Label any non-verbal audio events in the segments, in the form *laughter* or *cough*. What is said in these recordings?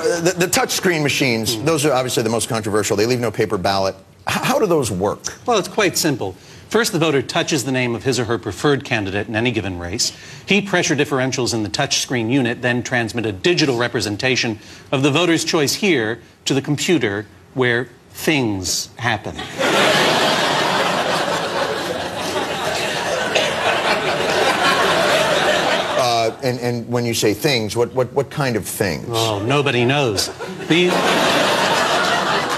uh, the, the touchscreen machines, mm. those are obviously the most controversial. They leave no paper ballot. H how do those work? Well, it's quite simple. First, the voter touches the name of his or her preferred candidate in any given race. Heat pressure differentials in the touchscreen unit then transmit a digital representation of the voter's choice here to the computer where things happen. Uh, and, and when you say things, what, what, what kind of things? Oh, nobody knows. These,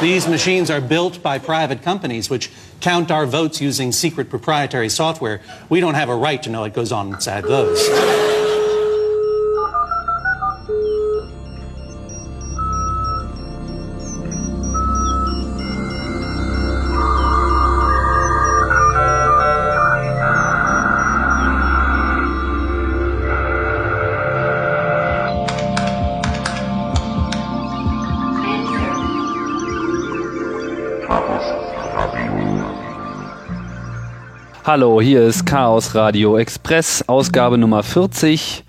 these machines are built by private companies which count our votes using secret proprietary software. We don't have a right to know what goes on inside those. Hallo, hier ist Chaos Radio Express, Ausgabe Nummer 40.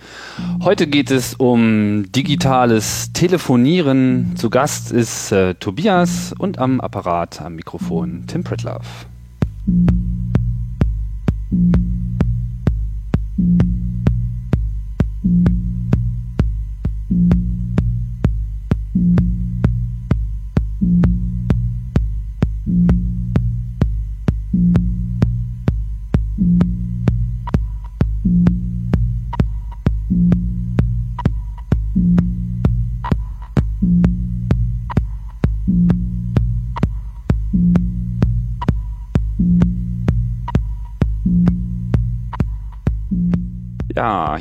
Heute geht es um digitales Telefonieren. Zu Gast ist äh, Tobias und am Apparat, am Mikrofon Tim Pritlove.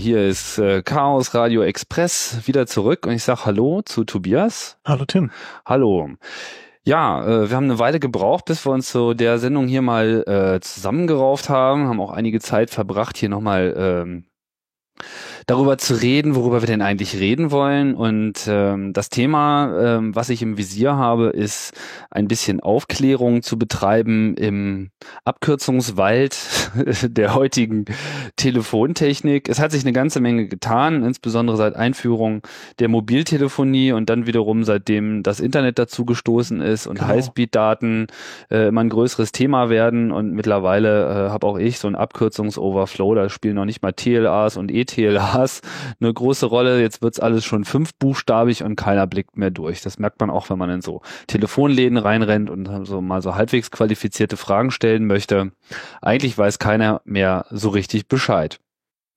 Hier ist äh, Chaos Radio Express wieder zurück und ich sag Hallo zu Tobias. Hallo Tim. Hallo. Ja, äh, wir haben eine Weile gebraucht, bis wir uns zu der Sendung hier mal äh, zusammengerauft haben, haben auch einige Zeit verbracht, hier nochmal ähm, darüber zu reden, worüber wir denn eigentlich reden wollen. Und ähm, das Thema, ähm, was ich im Visier habe, ist ein bisschen Aufklärung zu betreiben im Abkürzungswald *laughs* der heutigen Telefontechnik. Es hat sich eine ganze Menge getan, insbesondere seit Einführung der Mobiltelefonie und dann wiederum seitdem das Internet dazu gestoßen ist und genau. Highspeed-Daten äh, immer ein größeres Thema werden. Und mittlerweile äh, habe auch ich so ein Abkürzungsoverflow, da spielen noch nicht mal TLAs und ETLAs Stars eine große Rolle. Jetzt wird's alles schon fünfbuchstabig und keiner blickt mehr durch. Das merkt man auch, wenn man in so Telefonläden reinrennt und so mal so halbwegs qualifizierte Fragen stellen möchte. Eigentlich weiß keiner mehr so richtig Bescheid.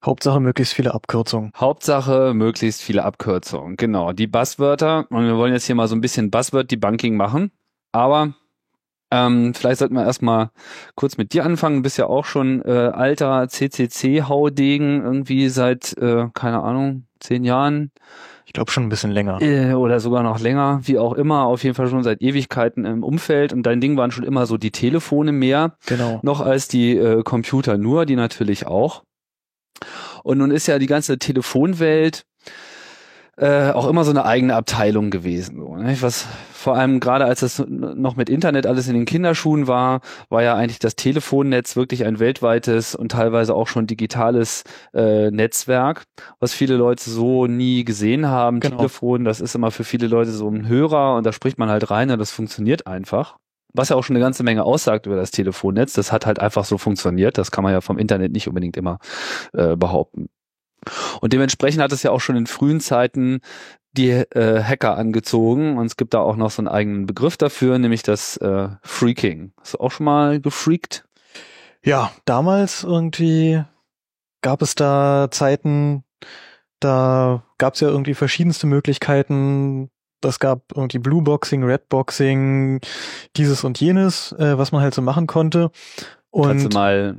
Hauptsache möglichst viele Abkürzungen. Hauptsache möglichst viele Abkürzungen. Genau, die Buzzwörter. Und wir wollen jetzt hier mal so ein bisschen Buzzword-Debunking machen. Aber ähm, vielleicht sollten wir erstmal kurz mit dir anfangen. Du bist ja auch schon äh, alter CCC-Haudegen, irgendwie seit, äh, keine Ahnung, zehn Jahren. Ich glaube schon ein bisschen länger. Äh, oder sogar noch länger, wie auch immer. Auf jeden Fall schon seit Ewigkeiten im Umfeld. Und dein Ding waren schon immer so die Telefone mehr. Genau. Noch als die äh, Computer nur, die natürlich auch. Und nun ist ja die ganze Telefonwelt äh, auch immer so eine eigene Abteilung gewesen. So, ne? Was vor allem gerade als es noch mit Internet alles in den Kinderschuhen war, war ja eigentlich das Telefonnetz wirklich ein weltweites und teilweise auch schon digitales äh, Netzwerk, was viele Leute so nie gesehen haben. Genau. Telefon, das ist immer für viele Leute so ein Hörer und da spricht man halt rein und das funktioniert einfach was ja auch schon eine ganze Menge aussagt über das Telefonnetz. Das hat halt einfach so funktioniert. Das kann man ja vom Internet nicht unbedingt immer äh, behaupten. Und dementsprechend hat es ja auch schon in frühen Zeiten die äh, Hacker angezogen und es gibt da auch noch so einen eigenen Begriff dafür, nämlich das äh, Freaking. Hast du auch schon mal gefreakt? Ja, damals irgendwie gab es da Zeiten, da gab es ja irgendwie verschiedenste Möglichkeiten. Das gab irgendwie Blueboxing, Redboxing, dieses und jenes, äh, was man halt so machen konnte. Und Kannst du mal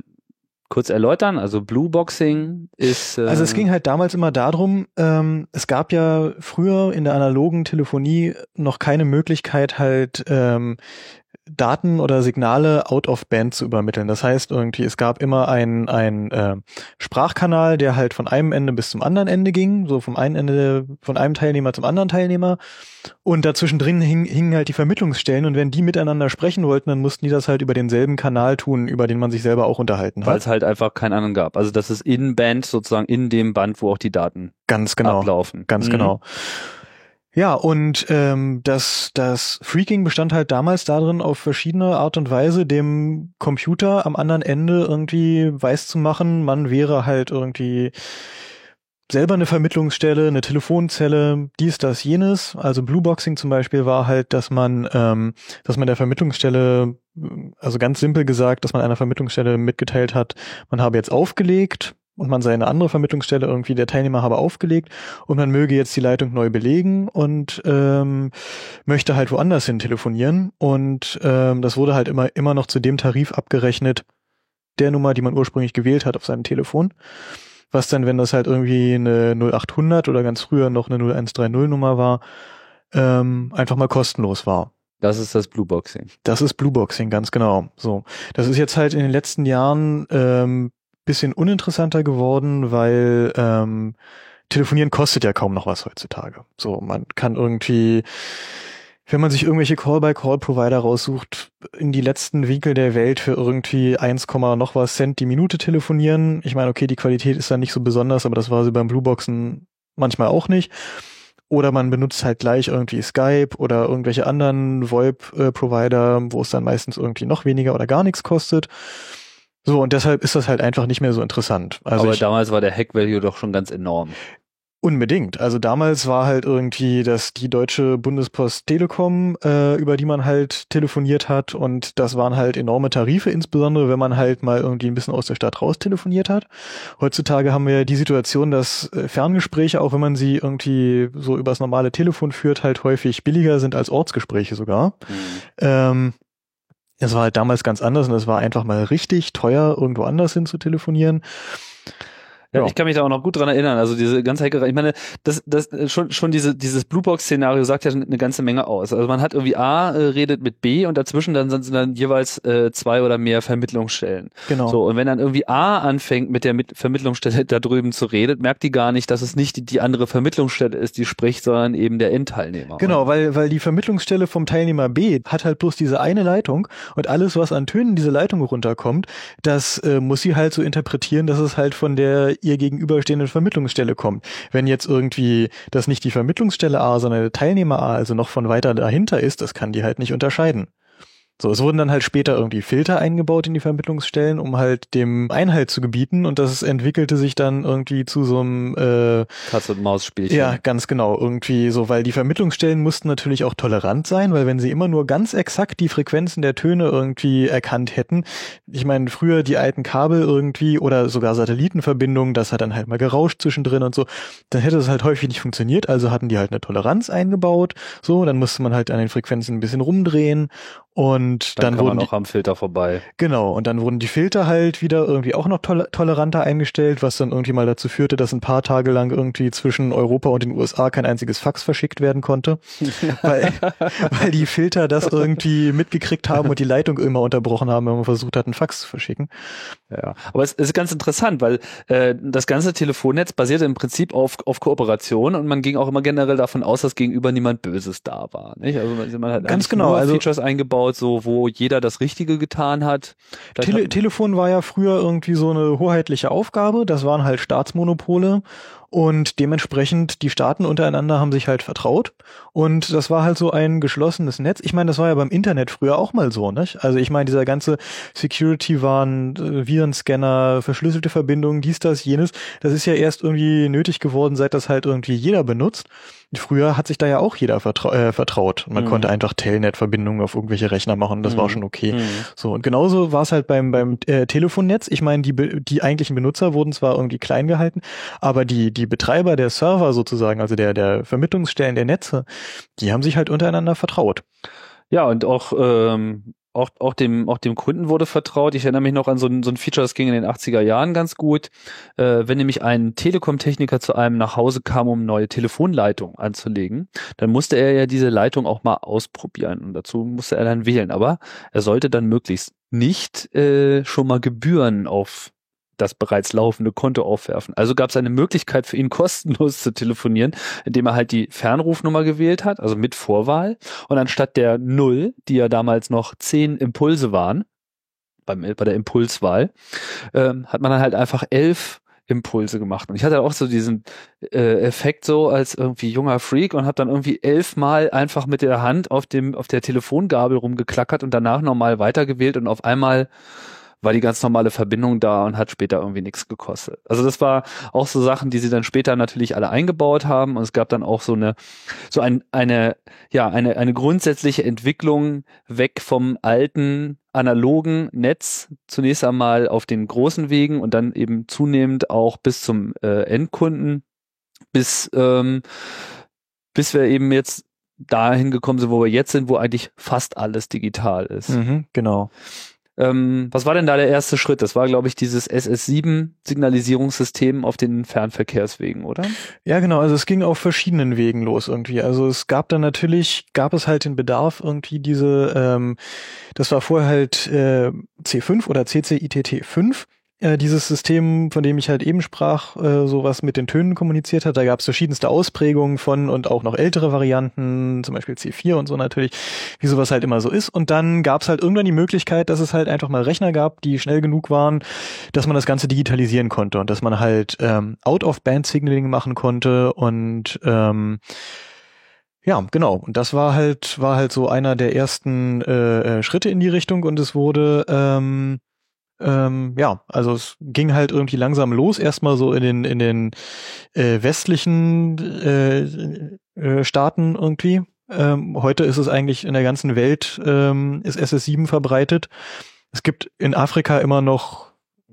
kurz erläutern? Also Blue Boxing ist. Äh also es ging halt damals immer darum, ähm, es gab ja früher in der analogen Telefonie noch keine Möglichkeit, halt ähm, Daten oder Signale out of band zu übermitteln. Das heißt irgendwie, es gab immer einen ein, äh, Sprachkanal, der halt von einem Ende bis zum anderen Ende ging, so vom einen Ende von einem Teilnehmer zum anderen Teilnehmer. Und dazwischen drin hing, hingen halt die Vermittlungsstellen und wenn die miteinander sprechen wollten, dann mussten die das halt über denselben Kanal tun, über den man sich selber auch unterhalten hat. Weil es halt einfach keinen anderen gab. Also das ist in Band sozusagen in dem Band, wo auch die Daten ganz genau ablaufen. Ganz mhm. genau. Ja, und ähm, das, das Freaking bestand halt damals darin, auf verschiedene Art und Weise dem Computer am anderen Ende irgendwie weiß zu machen, man wäre halt irgendwie selber eine Vermittlungsstelle, eine Telefonzelle, dies, das, jenes. Also Blueboxing zum Beispiel war halt, dass man, ähm, dass man der Vermittlungsstelle, also ganz simpel gesagt, dass man einer Vermittlungsstelle mitgeteilt hat, man habe jetzt aufgelegt, und man sei eine andere Vermittlungsstelle irgendwie der Teilnehmer habe aufgelegt und man möge jetzt die Leitung neu belegen und ähm, möchte halt woanders hin telefonieren und ähm, das wurde halt immer immer noch zu dem Tarif abgerechnet der Nummer, die man ursprünglich gewählt hat auf seinem Telefon. Was dann, wenn das halt irgendwie eine 0800 oder ganz früher noch eine 0130 Nummer war, ähm, einfach mal kostenlos war. Das ist das Blueboxing. Das ist Blueboxing, ganz genau. So, das ist jetzt halt in den letzten Jahren ähm, bisschen uninteressanter geworden, weil ähm, telefonieren kostet ja kaum noch was heutzutage. So, man kann irgendwie, wenn man sich irgendwelche Call-by-Call-Provider raussucht, in die letzten Winkel der Welt für irgendwie 1, noch was Cent die Minute telefonieren. Ich meine, okay, die Qualität ist dann nicht so besonders, aber das war sie beim Blueboxen manchmal auch nicht. Oder man benutzt halt gleich irgendwie Skype oder irgendwelche anderen VoIP-Provider, wo es dann meistens irgendwie noch weniger oder gar nichts kostet. So, und deshalb ist das halt einfach nicht mehr so interessant. Also Aber ich, damals war der Hack-Value doch schon ganz enorm. Unbedingt. Also damals war halt irgendwie das die deutsche Bundespost Telekom, äh, über die man halt telefoniert hat und das waren halt enorme Tarife, insbesondere wenn man halt mal irgendwie ein bisschen aus der Stadt raus telefoniert hat. Heutzutage haben wir die Situation, dass äh, Ferngespräche, auch wenn man sie irgendwie so übers normale Telefon führt, halt häufig billiger sind als Ortsgespräche sogar. Mhm. Ähm, es war halt damals ganz anders und es war einfach mal richtig teuer, irgendwo anders hin zu telefonieren. Ja, ich kann mich da auch noch gut dran erinnern. Also diese ganze Hackerei, ich meine, das, das schon, schon diese, dieses Bluebox-Szenario sagt ja eine ganze Menge aus. Also man hat irgendwie A äh, redet mit B und dazwischen dann sind dann jeweils äh, zwei oder mehr Vermittlungsstellen. Genau. So, und wenn dann irgendwie A anfängt mit der mit Vermittlungsstelle da drüben zu reden, merkt die gar nicht, dass es nicht die, die andere Vermittlungsstelle ist, die spricht, sondern eben der Endteilnehmer. Genau, weil, weil die Vermittlungsstelle vom Teilnehmer B hat halt bloß diese eine Leitung und alles, was an Tönen diese Leitung runterkommt, das äh, muss sie halt so interpretieren, dass es halt von der ihr gegenüberstehenden Vermittlungsstelle kommt. Wenn jetzt irgendwie das nicht die Vermittlungsstelle A, sondern der Teilnehmer A, also noch von weiter dahinter ist, das kann die halt nicht unterscheiden. So, es wurden dann halt später irgendwie Filter eingebaut in die Vermittlungsstellen, um halt dem Einhalt zu gebieten und das entwickelte sich dann irgendwie zu so einem äh, Katz und Maus Spielchen. ja, ganz genau. Irgendwie so, weil die Vermittlungsstellen mussten natürlich auch tolerant sein, weil wenn sie immer nur ganz exakt die Frequenzen der Töne irgendwie erkannt hätten, ich meine, früher die alten Kabel irgendwie oder sogar Satellitenverbindungen, das hat dann halt mal gerauscht zwischendrin und so, dann hätte es halt häufig nicht funktioniert, also hatten die halt eine Toleranz eingebaut, so, dann musste man halt an den Frequenzen ein bisschen rumdrehen und dann, dann, wurden auch am Filter vorbei. Genau, und dann wurden die Filter halt wieder irgendwie auch noch tol toleranter eingestellt, was dann irgendwie mal dazu führte, dass ein paar Tage lang irgendwie zwischen Europa und den USA kein einziges Fax verschickt werden konnte, *laughs* weil, weil die Filter das irgendwie mitgekriegt haben und die Leitung immer unterbrochen haben, wenn man versucht hat, einen Fax zu verschicken. Ja, aber es ist ganz interessant, weil äh, das ganze Telefonnetz basierte im Prinzip auf, auf Kooperation und man ging auch immer generell davon aus, dass gegenüber niemand Böses da war. Nicht? Also man, man hat Ganz genau, nur also- Features eingebaut, so wo jeder das Richtige getan hat. Tele hat- Telefon war ja früher irgendwie so eine hoheitliche Aufgabe, das waren halt Staatsmonopole und dementsprechend die Staaten untereinander haben sich halt vertraut und das war halt so ein geschlossenes Netz. Ich meine, das war ja beim Internet früher auch mal so, nicht? Also ich meine, dieser ganze Security waren äh, Virenscanner, verschlüsselte Verbindungen, dies, das, jenes, das ist ja erst irgendwie nötig geworden, seit das halt irgendwie jeder benutzt. Früher hat sich da ja auch jeder vertrau äh, vertraut. Man Mhm. konnte einfach Telnet-Verbindungen auf irgendwelche Rechner machen, das war Mhm. schon okay. Mhm. So, und genauso war es halt beim, beim äh, Telefonnetz. Ich meine, die, die eigentlichen Benutzer wurden zwar irgendwie klein gehalten, aber die, die Betreiber der Server sozusagen, also der, der Vermittlungsstellen der Netze, die haben sich halt untereinander vertraut. Ja, und auch, ähm, auch, auch, dem, auch dem Kunden wurde vertraut. Ich erinnere mich noch an so ein, so ein Feature, das ging in den 80er Jahren ganz gut. Äh, wenn nämlich ein Telekom-Techniker zu einem nach Hause kam, um neue Telefonleitung anzulegen, dann musste er ja diese Leitung auch mal ausprobieren. Und dazu musste er dann wählen. Aber er sollte dann möglichst nicht äh, schon mal Gebühren auf das bereits laufende Konto aufwerfen. Also gab es eine Möglichkeit für ihn *laughs* kostenlos zu telefonieren, indem er halt die Fernrufnummer gewählt hat, also mit Vorwahl. Und anstatt der Null, die ja damals noch zehn Impulse waren, beim, bei der Impulswahl, ähm, hat man dann halt einfach elf Impulse gemacht. Und ich hatte auch so diesen äh, Effekt so als irgendwie junger Freak und habe dann irgendwie elfmal einfach mit der Hand auf dem auf der Telefongabel rumgeklackert und danach nochmal weitergewählt und auf einmal war die ganz normale Verbindung da und hat später irgendwie nichts gekostet. Also das war auch so Sachen, die sie dann später natürlich alle eingebaut haben und es gab dann auch so eine so ein, eine ja eine eine grundsätzliche Entwicklung weg vom alten analogen Netz zunächst einmal auf den großen Wegen und dann eben zunehmend auch bis zum äh, Endkunden bis ähm, bis wir eben jetzt dahin gekommen sind, wo wir jetzt sind, wo eigentlich fast alles digital ist. Mhm, genau. Ähm, was war denn da der erste Schritt? Das war, glaube ich, dieses SS7-Signalisierungssystem auf den Fernverkehrswegen, oder? Ja, genau. Also es ging auf verschiedenen Wegen los irgendwie. Also es gab dann natürlich, gab es halt den Bedarf irgendwie diese, ähm, das war vorher halt äh, C5 oder CCITT 5 äh, dieses System, von dem ich halt eben sprach, äh, sowas mit den Tönen kommuniziert hat. Da gab es verschiedenste Ausprägungen von und auch noch ältere Varianten, zum Beispiel C4 und so natürlich, wie sowas halt immer so ist. Und dann gab es halt irgendwann die Möglichkeit, dass es halt einfach mal Rechner gab, die schnell genug waren, dass man das Ganze digitalisieren konnte und dass man halt ähm, Out-of-Band-Signaling machen konnte und ähm, ja, genau. Und das war halt, war halt so einer der ersten äh, äh Schritte in die Richtung und es wurde ähm, ähm, ja, also es ging halt irgendwie langsam los, erstmal so in den, in den äh, westlichen äh, äh, Staaten irgendwie. Ähm, heute ist es eigentlich in der ganzen Welt, ähm, ist SS7 verbreitet. Es gibt in Afrika immer noch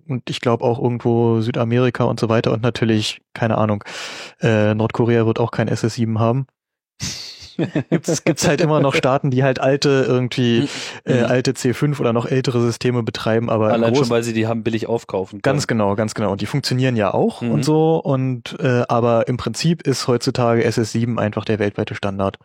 und ich glaube auch irgendwo Südamerika und so weiter und natürlich, keine Ahnung, äh, Nordkorea wird auch kein SS7 haben *laughs* gibt's, gibt's halt immer noch Staaten, die halt alte irgendwie mhm. äh, alte C5 oder noch ältere Systeme betreiben, aber allein schon, weil sie die haben billig aufkaufen. Können. Ganz genau, ganz genau. Und die funktionieren ja auch mhm. und so. Und äh, aber im Prinzip ist heutzutage SS7 einfach der weltweite Standard.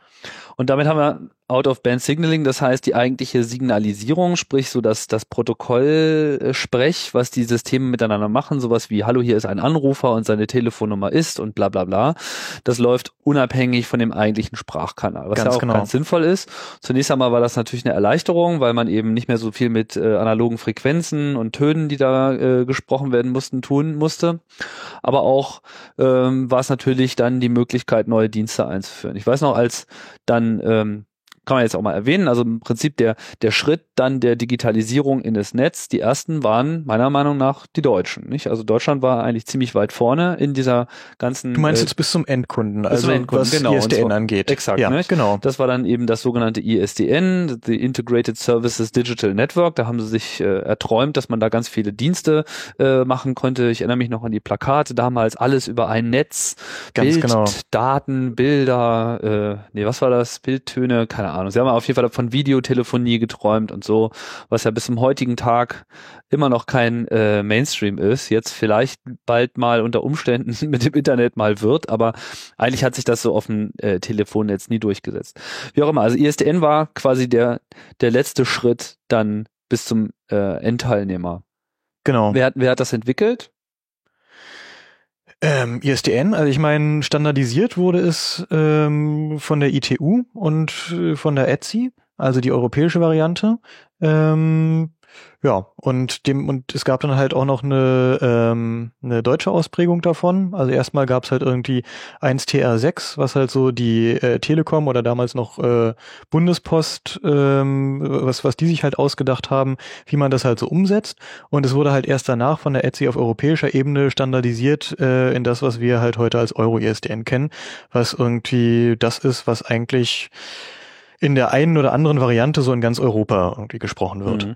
Und damit haben wir Out-of-Band-Signaling, das heißt die eigentliche Signalisierung, sprich so dass das Protokoll-Sprech, was die Systeme miteinander machen, sowas wie Hallo, hier ist ein Anrufer und seine Telefonnummer ist und bla bla bla, das läuft unabhängig von dem eigentlichen Sprachkanal, was ganz ja auch genau. ganz sinnvoll ist. Zunächst einmal war das natürlich eine Erleichterung, weil man eben nicht mehr so viel mit äh, analogen Frequenzen und Tönen, die da äh, gesprochen werden mussten, tun musste. Aber auch ähm, war es natürlich dann die Möglichkeit, neue Dienste einzuführen. Ich weiß noch, als dann ähm, kann man jetzt auch mal erwähnen. Also im Prinzip der, der Schritt dann der Digitalisierung in das Netz. Die ersten waren meiner Meinung nach die Deutschen. Nicht? Also Deutschland war eigentlich ziemlich weit vorne in dieser ganzen. Du meinst äh, jetzt bis zum Endkunden, also zum Endkunden, was genau, ISDN so, angeht. Exakt. Ja, nicht? genau. Das war dann eben das sogenannte ISDN, the Integrated Services Digital Network. Da haben sie sich äh, erträumt, dass man da ganz viele Dienste äh, machen konnte. Ich erinnere mich noch an die Plakate damals, alles über ein Netz, ganz Bild, genau. Daten, Bilder, äh, nee, was war das? Bildtöne, keine Ahnung. Ahnung. Sie haben auf jeden Fall von Videotelefonie geträumt und so, was ja bis zum heutigen Tag immer noch kein äh, Mainstream ist. Jetzt vielleicht bald mal unter Umständen *laughs* mit dem Internet mal wird, aber eigentlich hat sich das so auf dem äh, Telefonnetz nie durchgesetzt. Wie auch immer, also ISDN war quasi der, der letzte Schritt dann bis zum äh, Endteilnehmer. Genau. Wer, wer hat das entwickelt? Ähm, ISDN, also ich meine, standardisiert wurde es ähm, von der ITU und äh, von der ETSI, also die europäische Variante. Ähm, ja, und dem, und es gab dann halt auch noch eine, ähm, eine deutsche Ausprägung davon. Also erstmal gab es halt irgendwie 1TR6, was halt so die äh, Telekom oder damals noch äh, Bundespost, ähm, was, was die sich halt ausgedacht haben, wie man das halt so umsetzt. Und es wurde halt erst danach von der ETSI auf europäischer Ebene standardisiert äh, in das, was wir halt heute als Euro-ISDN kennen, was irgendwie das ist, was eigentlich in der einen oder anderen Variante so in ganz Europa irgendwie gesprochen wird. Mhm.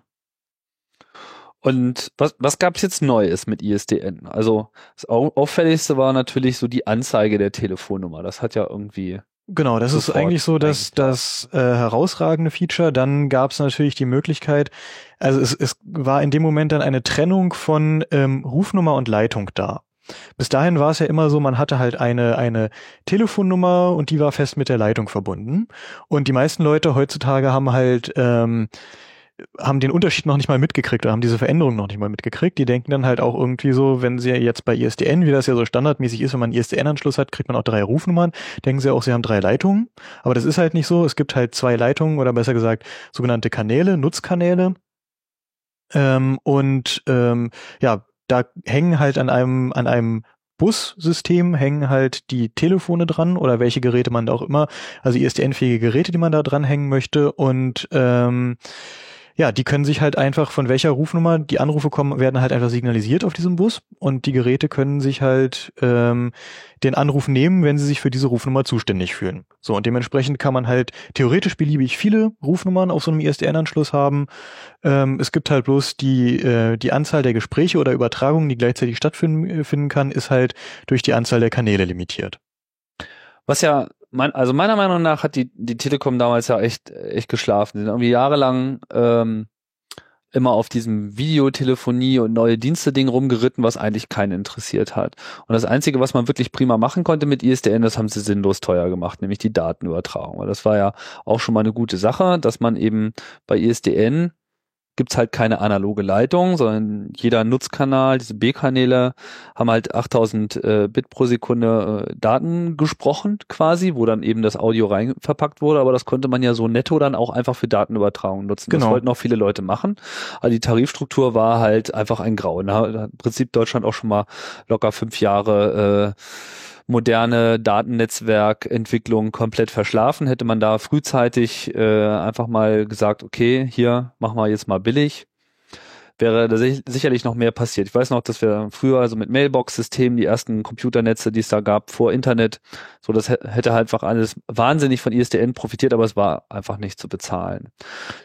Und was, was gab es jetzt Neues mit ISDN? Also das auffälligste war natürlich so die Anzeige der Telefonnummer. Das hat ja irgendwie. Genau, das ist eigentlich so das, das äh, herausragende Feature. Dann gab es natürlich die Möglichkeit, also es, es war in dem Moment dann eine Trennung von ähm, Rufnummer und Leitung da. Bis dahin war es ja immer so, man hatte halt eine, eine Telefonnummer und die war fest mit der Leitung verbunden. Und die meisten Leute heutzutage haben halt ähm, haben den Unterschied noch nicht mal mitgekriegt oder haben diese Veränderung noch nicht mal mitgekriegt. Die denken dann halt auch irgendwie so, wenn sie jetzt bei ISDN, wie das ja so standardmäßig ist, wenn man einen ISDN-Anschluss hat, kriegt man auch drei Rufnummern, denken sie auch, sie haben drei Leitungen. Aber das ist halt nicht so. Es gibt halt zwei Leitungen oder besser gesagt sogenannte Kanäle, Nutzkanäle. Ähm, und ähm, ja, da hängen halt an einem, an einem Bussystem hängen halt die Telefone dran oder welche Geräte man da auch immer, also ISDN-fähige Geräte, die man da dran hängen möchte und ähm, ja, die können sich halt einfach von welcher Rufnummer die Anrufe kommen, werden halt einfach signalisiert auf diesem Bus und die Geräte können sich halt ähm, den Anruf nehmen, wenn sie sich für diese Rufnummer zuständig fühlen. So, und dementsprechend kann man halt theoretisch beliebig viele Rufnummern auf so einem ISDN-Anschluss haben. Ähm, es gibt halt bloß die, äh, die Anzahl der Gespräche oder Übertragungen, die gleichzeitig stattfinden äh, finden kann, ist halt durch die Anzahl der Kanäle limitiert. Was ja mein, also meiner Meinung nach hat die, die Telekom damals ja echt, echt geschlafen. Die sind irgendwie jahrelang ähm, immer auf diesem Videotelefonie und neue Dienste-Ding rumgeritten, was eigentlich keinen interessiert hat. Und das Einzige, was man wirklich prima machen konnte mit ISDN, das haben sie sinnlos teuer gemacht, nämlich die Datenübertragung. Weil das war ja auch schon mal eine gute Sache, dass man eben bei ISDN gibt's halt keine analoge Leitung, sondern jeder Nutzkanal, diese B-Kanäle haben halt 8000 äh, Bit pro Sekunde äh, Daten gesprochen quasi, wo dann eben das Audio rein verpackt wurde, aber das konnte man ja so netto dann auch einfach für Datenübertragung nutzen. Genau. Das wollten auch viele Leute machen, aber die Tarifstruktur war halt einfach ein Grau. Da hat im Prinzip Deutschland auch schon mal locker fünf Jahre äh, moderne Datennetzwerkentwicklung komplett verschlafen. Hätte man da frühzeitig äh, einfach mal gesagt, okay, hier machen wir jetzt mal billig, wäre da sich- sicherlich noch mehr passiert. Ich weiß noch, dass wir früher also mit Mailbox-Systemen die ersten Computernetze, die es da gab, vor Internet, so das hä- hätte halt einfach alles wahnsinnig von ISDN profitiert, aber es war einfach nicht zu bezahlen.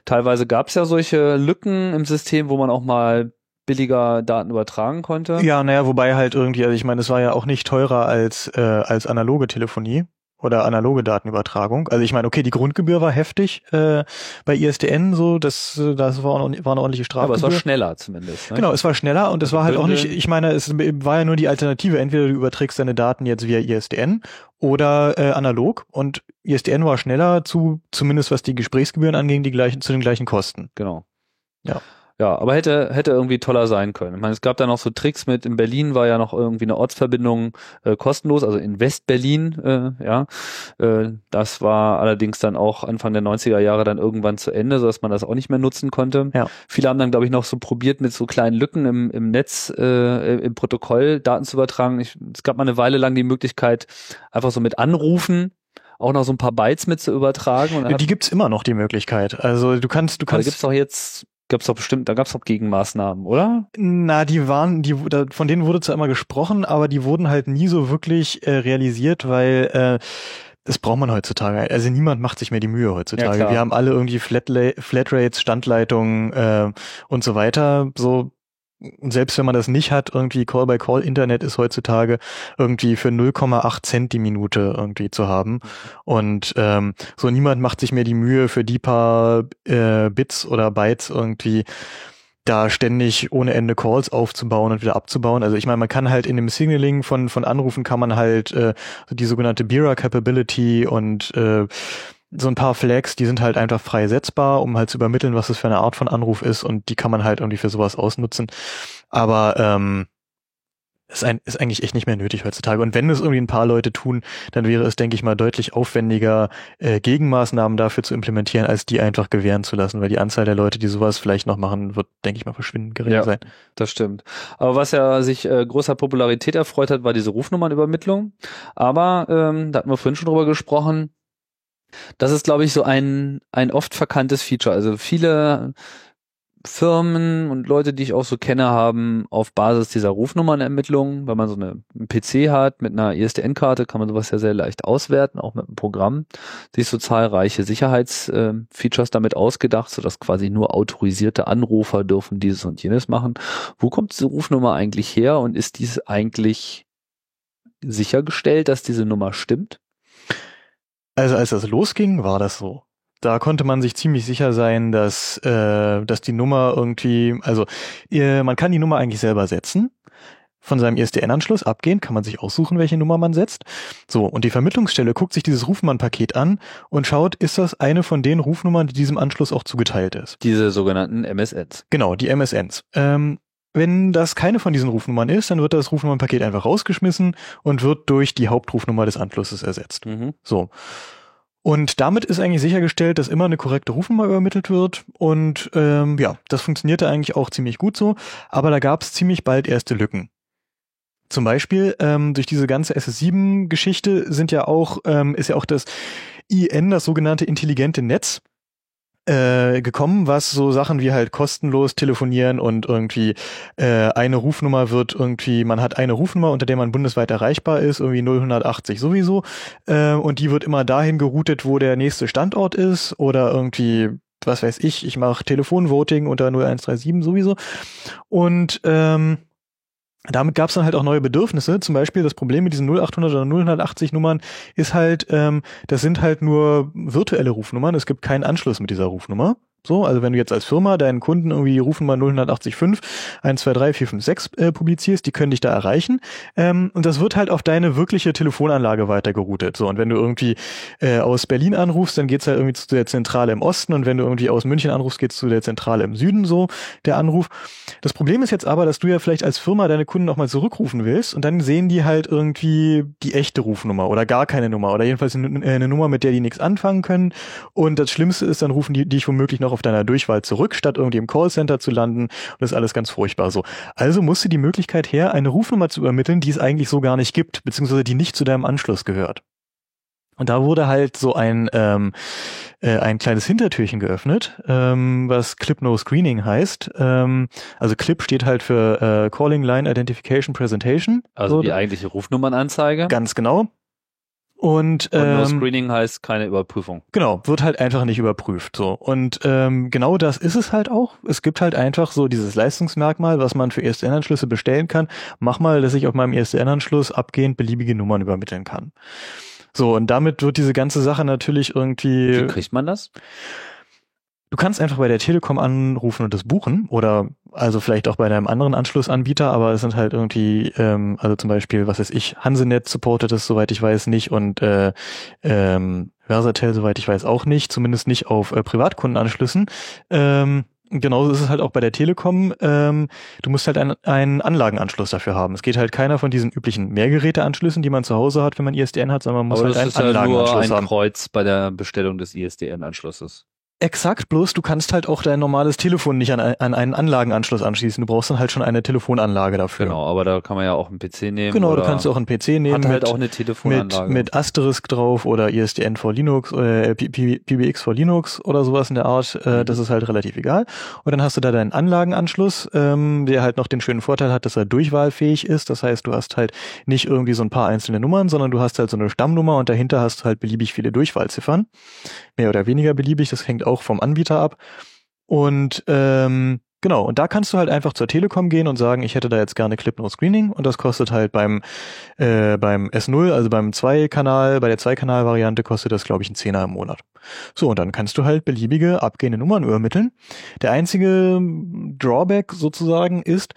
Teilweise gab es ja solche Lücken im System, wo man auch mal billiger Daten übertragen konnte. Ja, naja, wobei halt irgendwie, also ich meine, es war ja auch nicht teurer als, äh, als analoge Telefonie oder analoge Datenübertragung. Also ich meine, okay, die Grundgebühr war heftig äh, bei ISDN, so das, äh, das war, eine- war eine ordentliche aber Strafgebühr. es war schneller zumindest. Ne? Genau, es war schneller und es war halt auch nicht, ich meine, es war ja nur die Alternative, entweder du überträgst deine Daten jetzt via ISDN oder äh, analog und ISDN war schneller zu, zumindest was die Gesprächsgebühren anging, die gleichen, zu den gleichen Kosten. Genau. Ja. Ja, aber hätte, hätte irgendwie toller sein können. Ich meine, es gab da noch so Tricks mit, in Berlin war ja noch irgendwie eine Ortsverbindung äh, kostenlos, also in Westberlin, äh, ja. Äh, das war allerdings dann auch Anfang der 90er Jahre dann irgendwann zu Ende, sodass man das auch nicht mehr nutzen konnte. Ja. Viele haben dann, glaube ich, noch so probiert, mit so kleinen Lücken im, im Netz, äh, im Protokoll Daten zu übertragen. Ich, es gab mal eine Weile lang die Möglichkeit, einfach so mit Anrufen auch noch so ein paar Bytes mit zu übertragen. Die gibt's immer noch, die Möglichkeit. Also du kannst, du aber da kannst. gibt's doch jetzt, gab's doch bestimmt, da gab's doch Gegenmaßnahmen, oder? Na, die waren, die, da, von denen wurde zwar immer gesprochen, aber die wurden halt nie so wirklich äh, realisiert, weil äh, das braucht man heutzutage. Also niemand macht sich mehr die Mühe Ja, heutzutage. klar. Wir haben alle irgendwie Flatla Flatrates, Standleitungen äh, und so weiter. So selbst wenn man das nicht hat, irgendwie Call-by-Call-Internet ist heutzutage irgendwie für 0,8 Cent die Minute irgendwie zu haben. Und ähm, so niemand macht sich mehr die Mühe für die paar äh, Bits oder Bytes irgendwie da ständig ohne Ende Calls aufzubauen und wieder abzubauen. Also ich meine, man kann halt in dem Signaling von von Anrufen kann man halt äh, die sogenannte Bira Capability und äh, so ein paar Flags, die sind halt einfach frei setzbar, um halt zu übermitteln, was das für eine Art von Anruf ist und die kann man halt irgendwie für sowas ausnutzen. Aber ähm, ist, ein, ist eigentlich echt nicht mehr nötig heutzutage. Und wenn es irgendwie ein paar Leute tun, dann wäre es, denke ich mal, deutlich aufwendiger, äh, Gegenmaßnahmen dafür zu implementieren, als die einfach gewähren zu lassen, weil die Anzahl der Leute, die sowas vielleicht noch machen, wird, denke ich mal, verschwindend gering Ja. sein. Das stimmt. Aber was ja sich äh, großer Popularität erfreut hat, war diese Rufnummernübermittlung. Aber, ähm, da hatten wir vorhin schon drüber gesprochen, das ist, glaube ich, so ein, ein oft verkanntes Feature. Also viele Firmen und Leute, die ich auch so kenne, haben auf Basis dieser Rufnummernermittlung, wenn man so eine, PC hat mit einer ISDN-Karte, kann man sowas ja sehr leicht auswerten, auch mit einem Programm, sich so zahlreiche Sicherheitsfeatures damit ausgedacht, sodass quasi nur autorisierte Anrufer dürfen dieses und jenes machen. Wo kommt diese Rufnummer eigentlich her und ist dies eigentlich sichergestellt, dass diese Nummer stimmt? Also als das losging, war das so. Da konnte man sich ziemlich sicher sein, dass, äh, dass die Nummer irgendwie, also äh, man kann die Nummer eigentlich selber setzen. Von seinem ISDN-Anschluss abgehen, kann man sich aussuchen, welche Nummer man setzt. So, und die Vermittlungsstelle guckt sich dieses Rufnummernpaket an und schaut, ist das eine von den Rufnummern, die diesem Anschluss auch zugeteilt ist. Diese sogenannten MSNs. Genau, die MSNs. Ähm, wenn das keine von diesen Rufnummern ist, dann wird das Rufnummernpaket einfach rausgeschmissen und wird durch die Hauptrufnummer des Anschlusses ersetzt. Mhm. So. Und damit ist eigentlich sichergestellt, dass immer eine korrekte Rufnummer übermittelt wird. Und ähm, ja, das funktionierte eigentlich auch ziemlich gut so. Aber da gab es ziemlich bald erste Lücken. Zum Beispiel ähm, durch diese ganze SS7-Geschichte sind ja auch ähm, ist ja auch das IN, das sogenannte intelligente Netz, äh, gekommen, was so Sachen wie halt kostenlos telefonieren und irgendwie äh, eine Rufnummer wird irgendwie, man hat eine Rufnummer, unter der man bundesweit erreichbar ist, irgendwie 0180 sowieso, äh, und die wird immer dahin geroutet, wo der nächste Standort ist oder irgendwie was weiß ich, ich mache Telefonvoting unter 0137 sowieso. Und ähm, damit gab es dann halt auch neue Bedürfnisse. Zum Beispiel das Problem mit diesen 0800 oder 080 Nummern ist halt, ähm, das sind halt nur virtuelle Rufnummern. Es gibt keinen Anschluss mit dieser Rufnummer. So, also wenn du jetzt als Firma deinen Kunden irgendwie die Rufnummer 0185 123 456 äh, publizierst, die können dich da erreichen. Ähm, und das wird halt auf deine wirkliche Telefonanlage weitergeroutet. So, und wenn du irgendwie äh, aus Berlin anrufst, dann geht's halt irgendwie zu der Zentrale im Osten und wenn du irgendwie aus München anrufst, geht's zu der Zentrale im Süden, so der Anruf. Das Problem ist jetzt aber, dass du ja vielleicht als Firma deine Kunden nochmal zurückrufen willst und dann sehen die halt irgendwie die echte Rufnummer oder gar keine Nummer oder jedenfalls eine, eine Nummer, mit der die nichts anfangen können. Und das Schlimmste ist, dann rufen die dich womöglich noch deiner Durchwahl zurück, statt irgendwie im Callcenter zu landen. Und das ist alles ganz furchtbar so. Also musste die Möglichkeit her, eine Rufnummer zu übermitteln, die es eigentlich so gar nicht gibt, beziehungsweise die nicht zu deinem Anschluss gehört. Und da wurde halt so ein, ähm, äh, ein kleines Hintertürchen geöffnet, ähm, was Clip No Screening heißt. Ähm, also Clip steht halt für äh, Calling Line Identification Presentation. Also so, die eigentliche Rufnummernanzeige. Ganz genau. Und, Und No ähm, Screening heißt keine Überprüfung. Genau, wird halt einfach nicht überprüft. So. Und ähm, genau das ist es halt auch. Es gibt halt einfach so dieses Leistungsmerkmal, was man für ISDN-Anschlüsse bestellen kann. Mach mal, dass ich auf meinem ISDN-Anschluss abgehend beliebige Nummern übermitteln kann. So, und damit wird diese ganze Sache natürlich irgendwie. Wie kriegt man das? Du kannst einfach bei der Telekom anrufen und das buchen oder also vielleicht auch bei deinem anderen Anschlussanbieter, aber es sind halt irgendwie, ähm, also zum Beispiel, was weiß ich, Hansenet supportet es, soweit ich weiß, nicht und äh, ähm, Versatel, soweit ich weiß, auch nicht, zumindest nicht auf äh, Privatkundenanschlüssen. Ähm, Genauso ist es halt auch bei der Telekom. Ähm, du musst halt einen, einen Anlagenanschluss dafür haben. Es geht halt keiner von diesen üblichen Mehrgeräteanschlüssen, die man zu Hause hat, wenn man ISDN hat, sondern man muss Aber halt das einen ist ja nur Anlagenanschluss ein haben. Kreuz bei der Bestellung des ISDN-Anschlusses. Exakt, bloß du kannst halt auch dein normales Telefon nicht an, an einen Anlagenanschluss anschließen. Du brauchst dann halt schon eine Telefonanlage dafür. Genau, aber da kann man ja auch einen PC nehmen. Genau, du kannst auch einen PC nehmen hat halt mit, auch eine mit, Telefonanlage. mit Asterisk drauf oder ISDN for Linux, äh, PBX for Linux oder sowas in der Art. Äh, Mhm. Das ist halt relativ egal. Und dann hast du da deinen Anlagenanschluss, ähm, der halt noch den schönen Vorteil hat, dass er durchwahlfähig ist. Das heißt, du hast halt nicht irgendwie so ein paar einzelne Nummern, sondern du hast halt so eine Stammnummer und dahinter hast du halt beliebig viele Durchwahlziffern. Mehr oder weniger beliebig, das hängt auch vom Anbieter ab. Und ähm, genau, und da kannst du halt einfach zur Telekom gehen und sagen, ich hätte da jetzt gerne Clip No Screening und das kostet halt beim äh, beim S0, also beim Zwei-Kanal, bei der Zwei-Kanal-Variante kostet das, glaube ich, ein Zehner im Monat. So, und dann kannst du halt beliebige abgehende Nummern übermitteln. Der einzige Drawback sozusagen ist,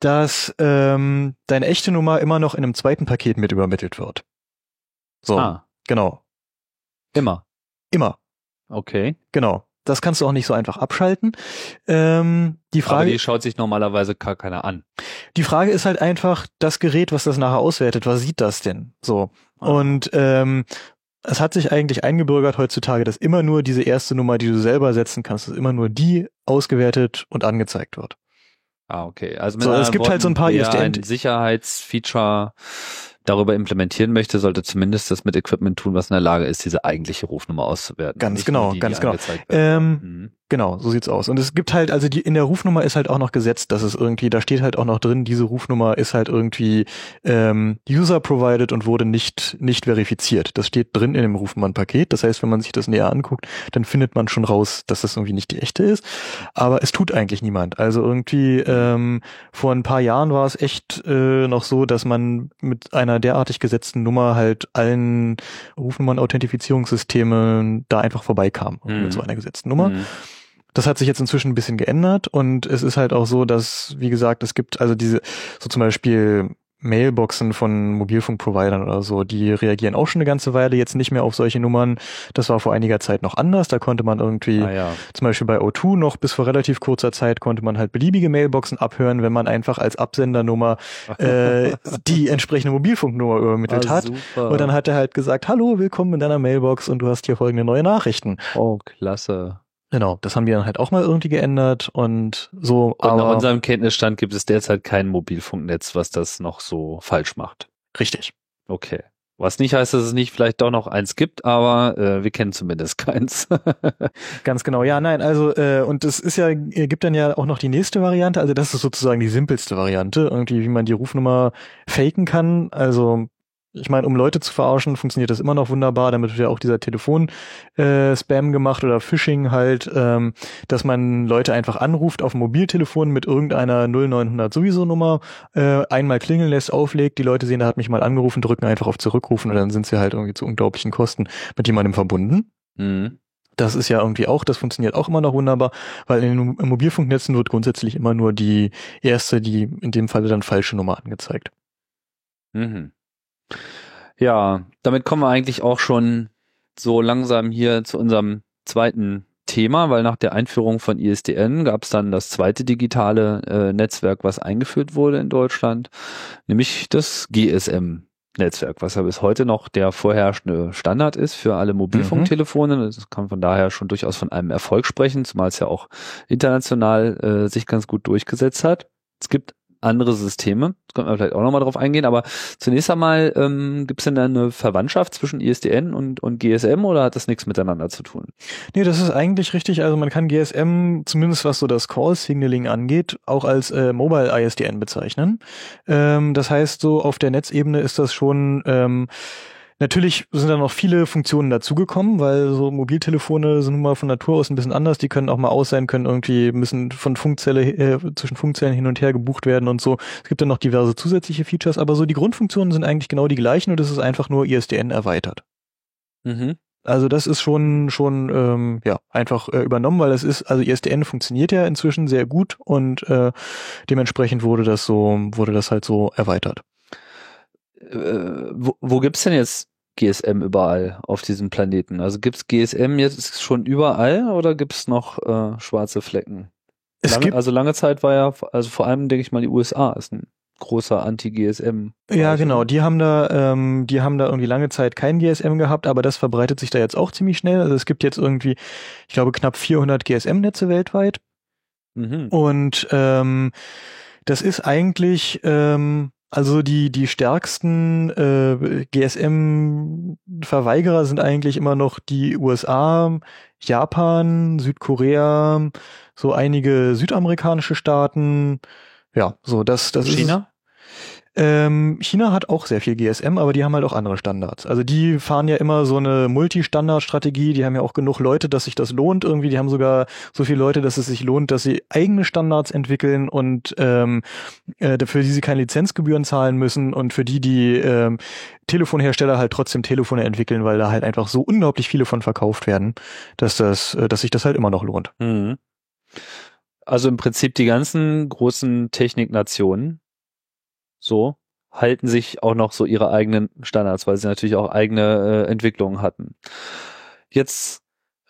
dass ähm, deine echte Nummer immer noch in einem zweiten Paket mit übermittelt wird. So, ah, genau. immer. Immer. Okay. Genau. Das kannst du auch nicht so einfach abschalten. Ähm, die Aber Frage, die schaut sich normalerweise gar keiner an. die Frage ist halt einfach, das Gerät, was das nachher auswertet, was sieht das denn? So. Ah. Und ähm, es hat sich eigentlich eingebürgert heutzutage, dass immer nur diese erste Nummer, die du selber setzen kannst, dass immer nur die ausgewertet und angezeigt wird. Ah, okay. Also So, es gibt halt so ein paar ISDN ein Sicherheitsfeature darüber implementieren möchte, sollte zumindest das mit Equipment tun, was in der Lage ist, diese eigentliche Rufnummer auszuwerten. Ganz genau, die, die ganz genau. angezeigt werden. Ähm, Mhm. Genau, so sieht's aus. Und es gibt halt, also die in der Rufnummer ist halt auch noch gesetzt, dass es irgendwie, da steht halt auch noch drin, diese Rufnummer ist halt irgendwie ähm, user provided und wurde nicht nicht verifiziert. Das steht drin in dem Rufnummernpaket. Das heißt, wenn man sich das näher anguckt, dann findet man schon raus, dass das irgendwie nicht die echte ist. Aber es tut eigentlich niemand. Also irgendwie ähm, vor ein paar Jahren war es echt äh, noch so, dass man mit einer derartig gesetzten Nummer halt allen Rufnummern-Authentifizierungssystemen da einfach vorbeikam Mhm. mit so einer gesetzten Nummer. Mhm. Das hat sich jetzt inzwischen ein bisschen geändert und es ist halt auch so, dass, wie gesagt, es gibt also diese, so zum Beispiel Mailboxen von Mobilfunkprovidern oder so, die reagieren auch schon eine ganze Weile jetzt nicht mehr auf solche Nummern. Das war vor einiger Zeit noch anders. Da konnte man irgendwie, Ah, ja. zum Beispiel bei O2 noch bis vor relativ kurzer Zeit konnte man halt beliebige Mailboxen abhören, wenn man einfach als Absendernummer äh, die entsprechende Mobilfunknummer übermittelt Ah, hat. super. Und dann hat er halt gesagt, hallo, willkommen in deiner Mailbox und du hast hier folgende neue Nachrichten. Oh, klasse. Genau, das haben die dann halt auch mal irgendwie geändert und so. Und nach unserem Kenntnisstand gibt es derzeit kein Mobilfunknetz, was das noch so falsch macht. richtig. Okay. Was nicht heißt, dass es nicht vielleicht doch noch eins gibt, aber äh, wir kennen zumindest keins. *laughs* Ganz genau, ja, nein, also äh, und es ist ja, äh, gibt dann ja auch noch die nächste Variante, also das ist sozusagen die simpelste Variante, irgendwie, wie man die Rufnummer faken kann. Also ich meine, um Leute zu verarschen, funktioniert das immer noch wunderbar. Damit wird ja auch dieser Telefon-Spam gemacht oder Phishing halt, ähm, dass man Leute einfach anruft auf dem Mobiltelefon mit irgendeiner 0900 sowieso Nummer, äh, einmal klingeln lässt, auflegt, die Leute sehen, da hat mich mal angerufen, drücken einfach auf Zurückrufen und dann sind sie halt irgendwie zu unglaublichen Kosten mit jemandem verbunden. mhm. Das ist ja irgendwie auch, das funktioniert auch immer noch wunderbar, weil in den Mobilfunknetzen wird grundsätzlich immer nur die erste, die in dem Falle dann falsche Nummer angezeigt. Mhm. Ja, damit kommen wir eigentlich auch schon so langsam hier zu unserem zweiten Thema, weil nach der Einführung von ISDN gab es dann das zweite digitale äh, Netzwerk, was eingeführt wurde in Deutschland, nämlich das GSM-Netzwerk, was ja bis heute noch der vorherrschende Standard ist für alle Mobilfunktelefone. Das kann von daher schon durchaus von einem Erfolg sprechen, zumal es ja auch international äh, sich ganz gut durchgesetzt hat. Es gibt andere Systeme, das können wir vielleicht auch nochmal drauf eingehen, aber zunächst einmal, ähm, gibt es denn da eine Verwandtschaft zwischen ISDN und, und GSM oder hat das nichts miteinander zu tun? Nee, das ist eigentlich richtig. Also man kann GSM, zumindest was so das Call-Signaling angeht, auch als äh, Mobile ISDN bezeichnen. Ähm, das heißt, so auf der Netzebene ist das schon ähm, Natürlich sind da noch viele Funktionen dazugekommen, weil so Mobiltelefone sind nun mal von Natur aus ein bisschen anders. Die können auch mal aus sein, können irgendwie müssen von Funkzelle äh, zwischen Funkzellen hin und her gebucht werden und so. Es gibt dann noch diverse zusätzliche Features, aber so die Grundfunktionen sind eigentlich genau die gleichen und es ist einfach nur ISDN erweitert. Mhm. Also das ist schon schon ähm, ja einfach äh, übernommen, weil es ist also ISDN funktioniert ja inzwischen sehr gut und äh, dementsprechend wurde das so wurde das halt so erweitert. Äh, wo, wo gibt's denn jetzt GSM überall auf diesem Planeten? Also gibt's GSM jetzt schon überall oder gibt's noch äh, schwarze Flecken? Es Lange, gibt also lange Zeit war ja, also vor allem denke ich mal, die USA ist ein großer Anti-GSM. Ja, genau. Die haben da, ähm, die haben da irgendwie lange Zeit kein GSM gehabt, aber das verbreitet sich da jetzt auch ziemlich schnell. Also es gibt jetzt irgendwie, ich glaube, knapp 400 GSM-Netze weltweit. Mhm. Und ähm, das ist eigentlich, ähm, also die die stärksten äh, GSM-Verweigerer sind eigentlich immer noch die USA, Japan, Südkorea, so einige südamerikanische Staaten. Ja, so das das China? Ähm, China hat auch sehr viel GSM, aber die haben halt auch andere Standards. Also die fahren ja immer so eine Multi-Standard-Strategie, die haben ja auch genug Leute, dass sich das lohnt irgendwie. Die haben sogar so viele Leute, dass es sich lohnt, dass sie eigene Standards entwickeln und ähm, äh, für die sie keine Lizenzgebühren zahlen müssen und für die die ähm, Telefonhersteller halt trotzdem Telefone entwickeln, weil da halt einfach so unglaublich viele von verkauft werden, dass das, äh, dass sich das halt immer noch lohnt. Mhm. Also im Prinzip die ganzen großen Techniknationen so halten sich auch noch so ihre eigenen Standards, weil sie natürlich auch eigene äh, Entwicklungen hatten. Jetzt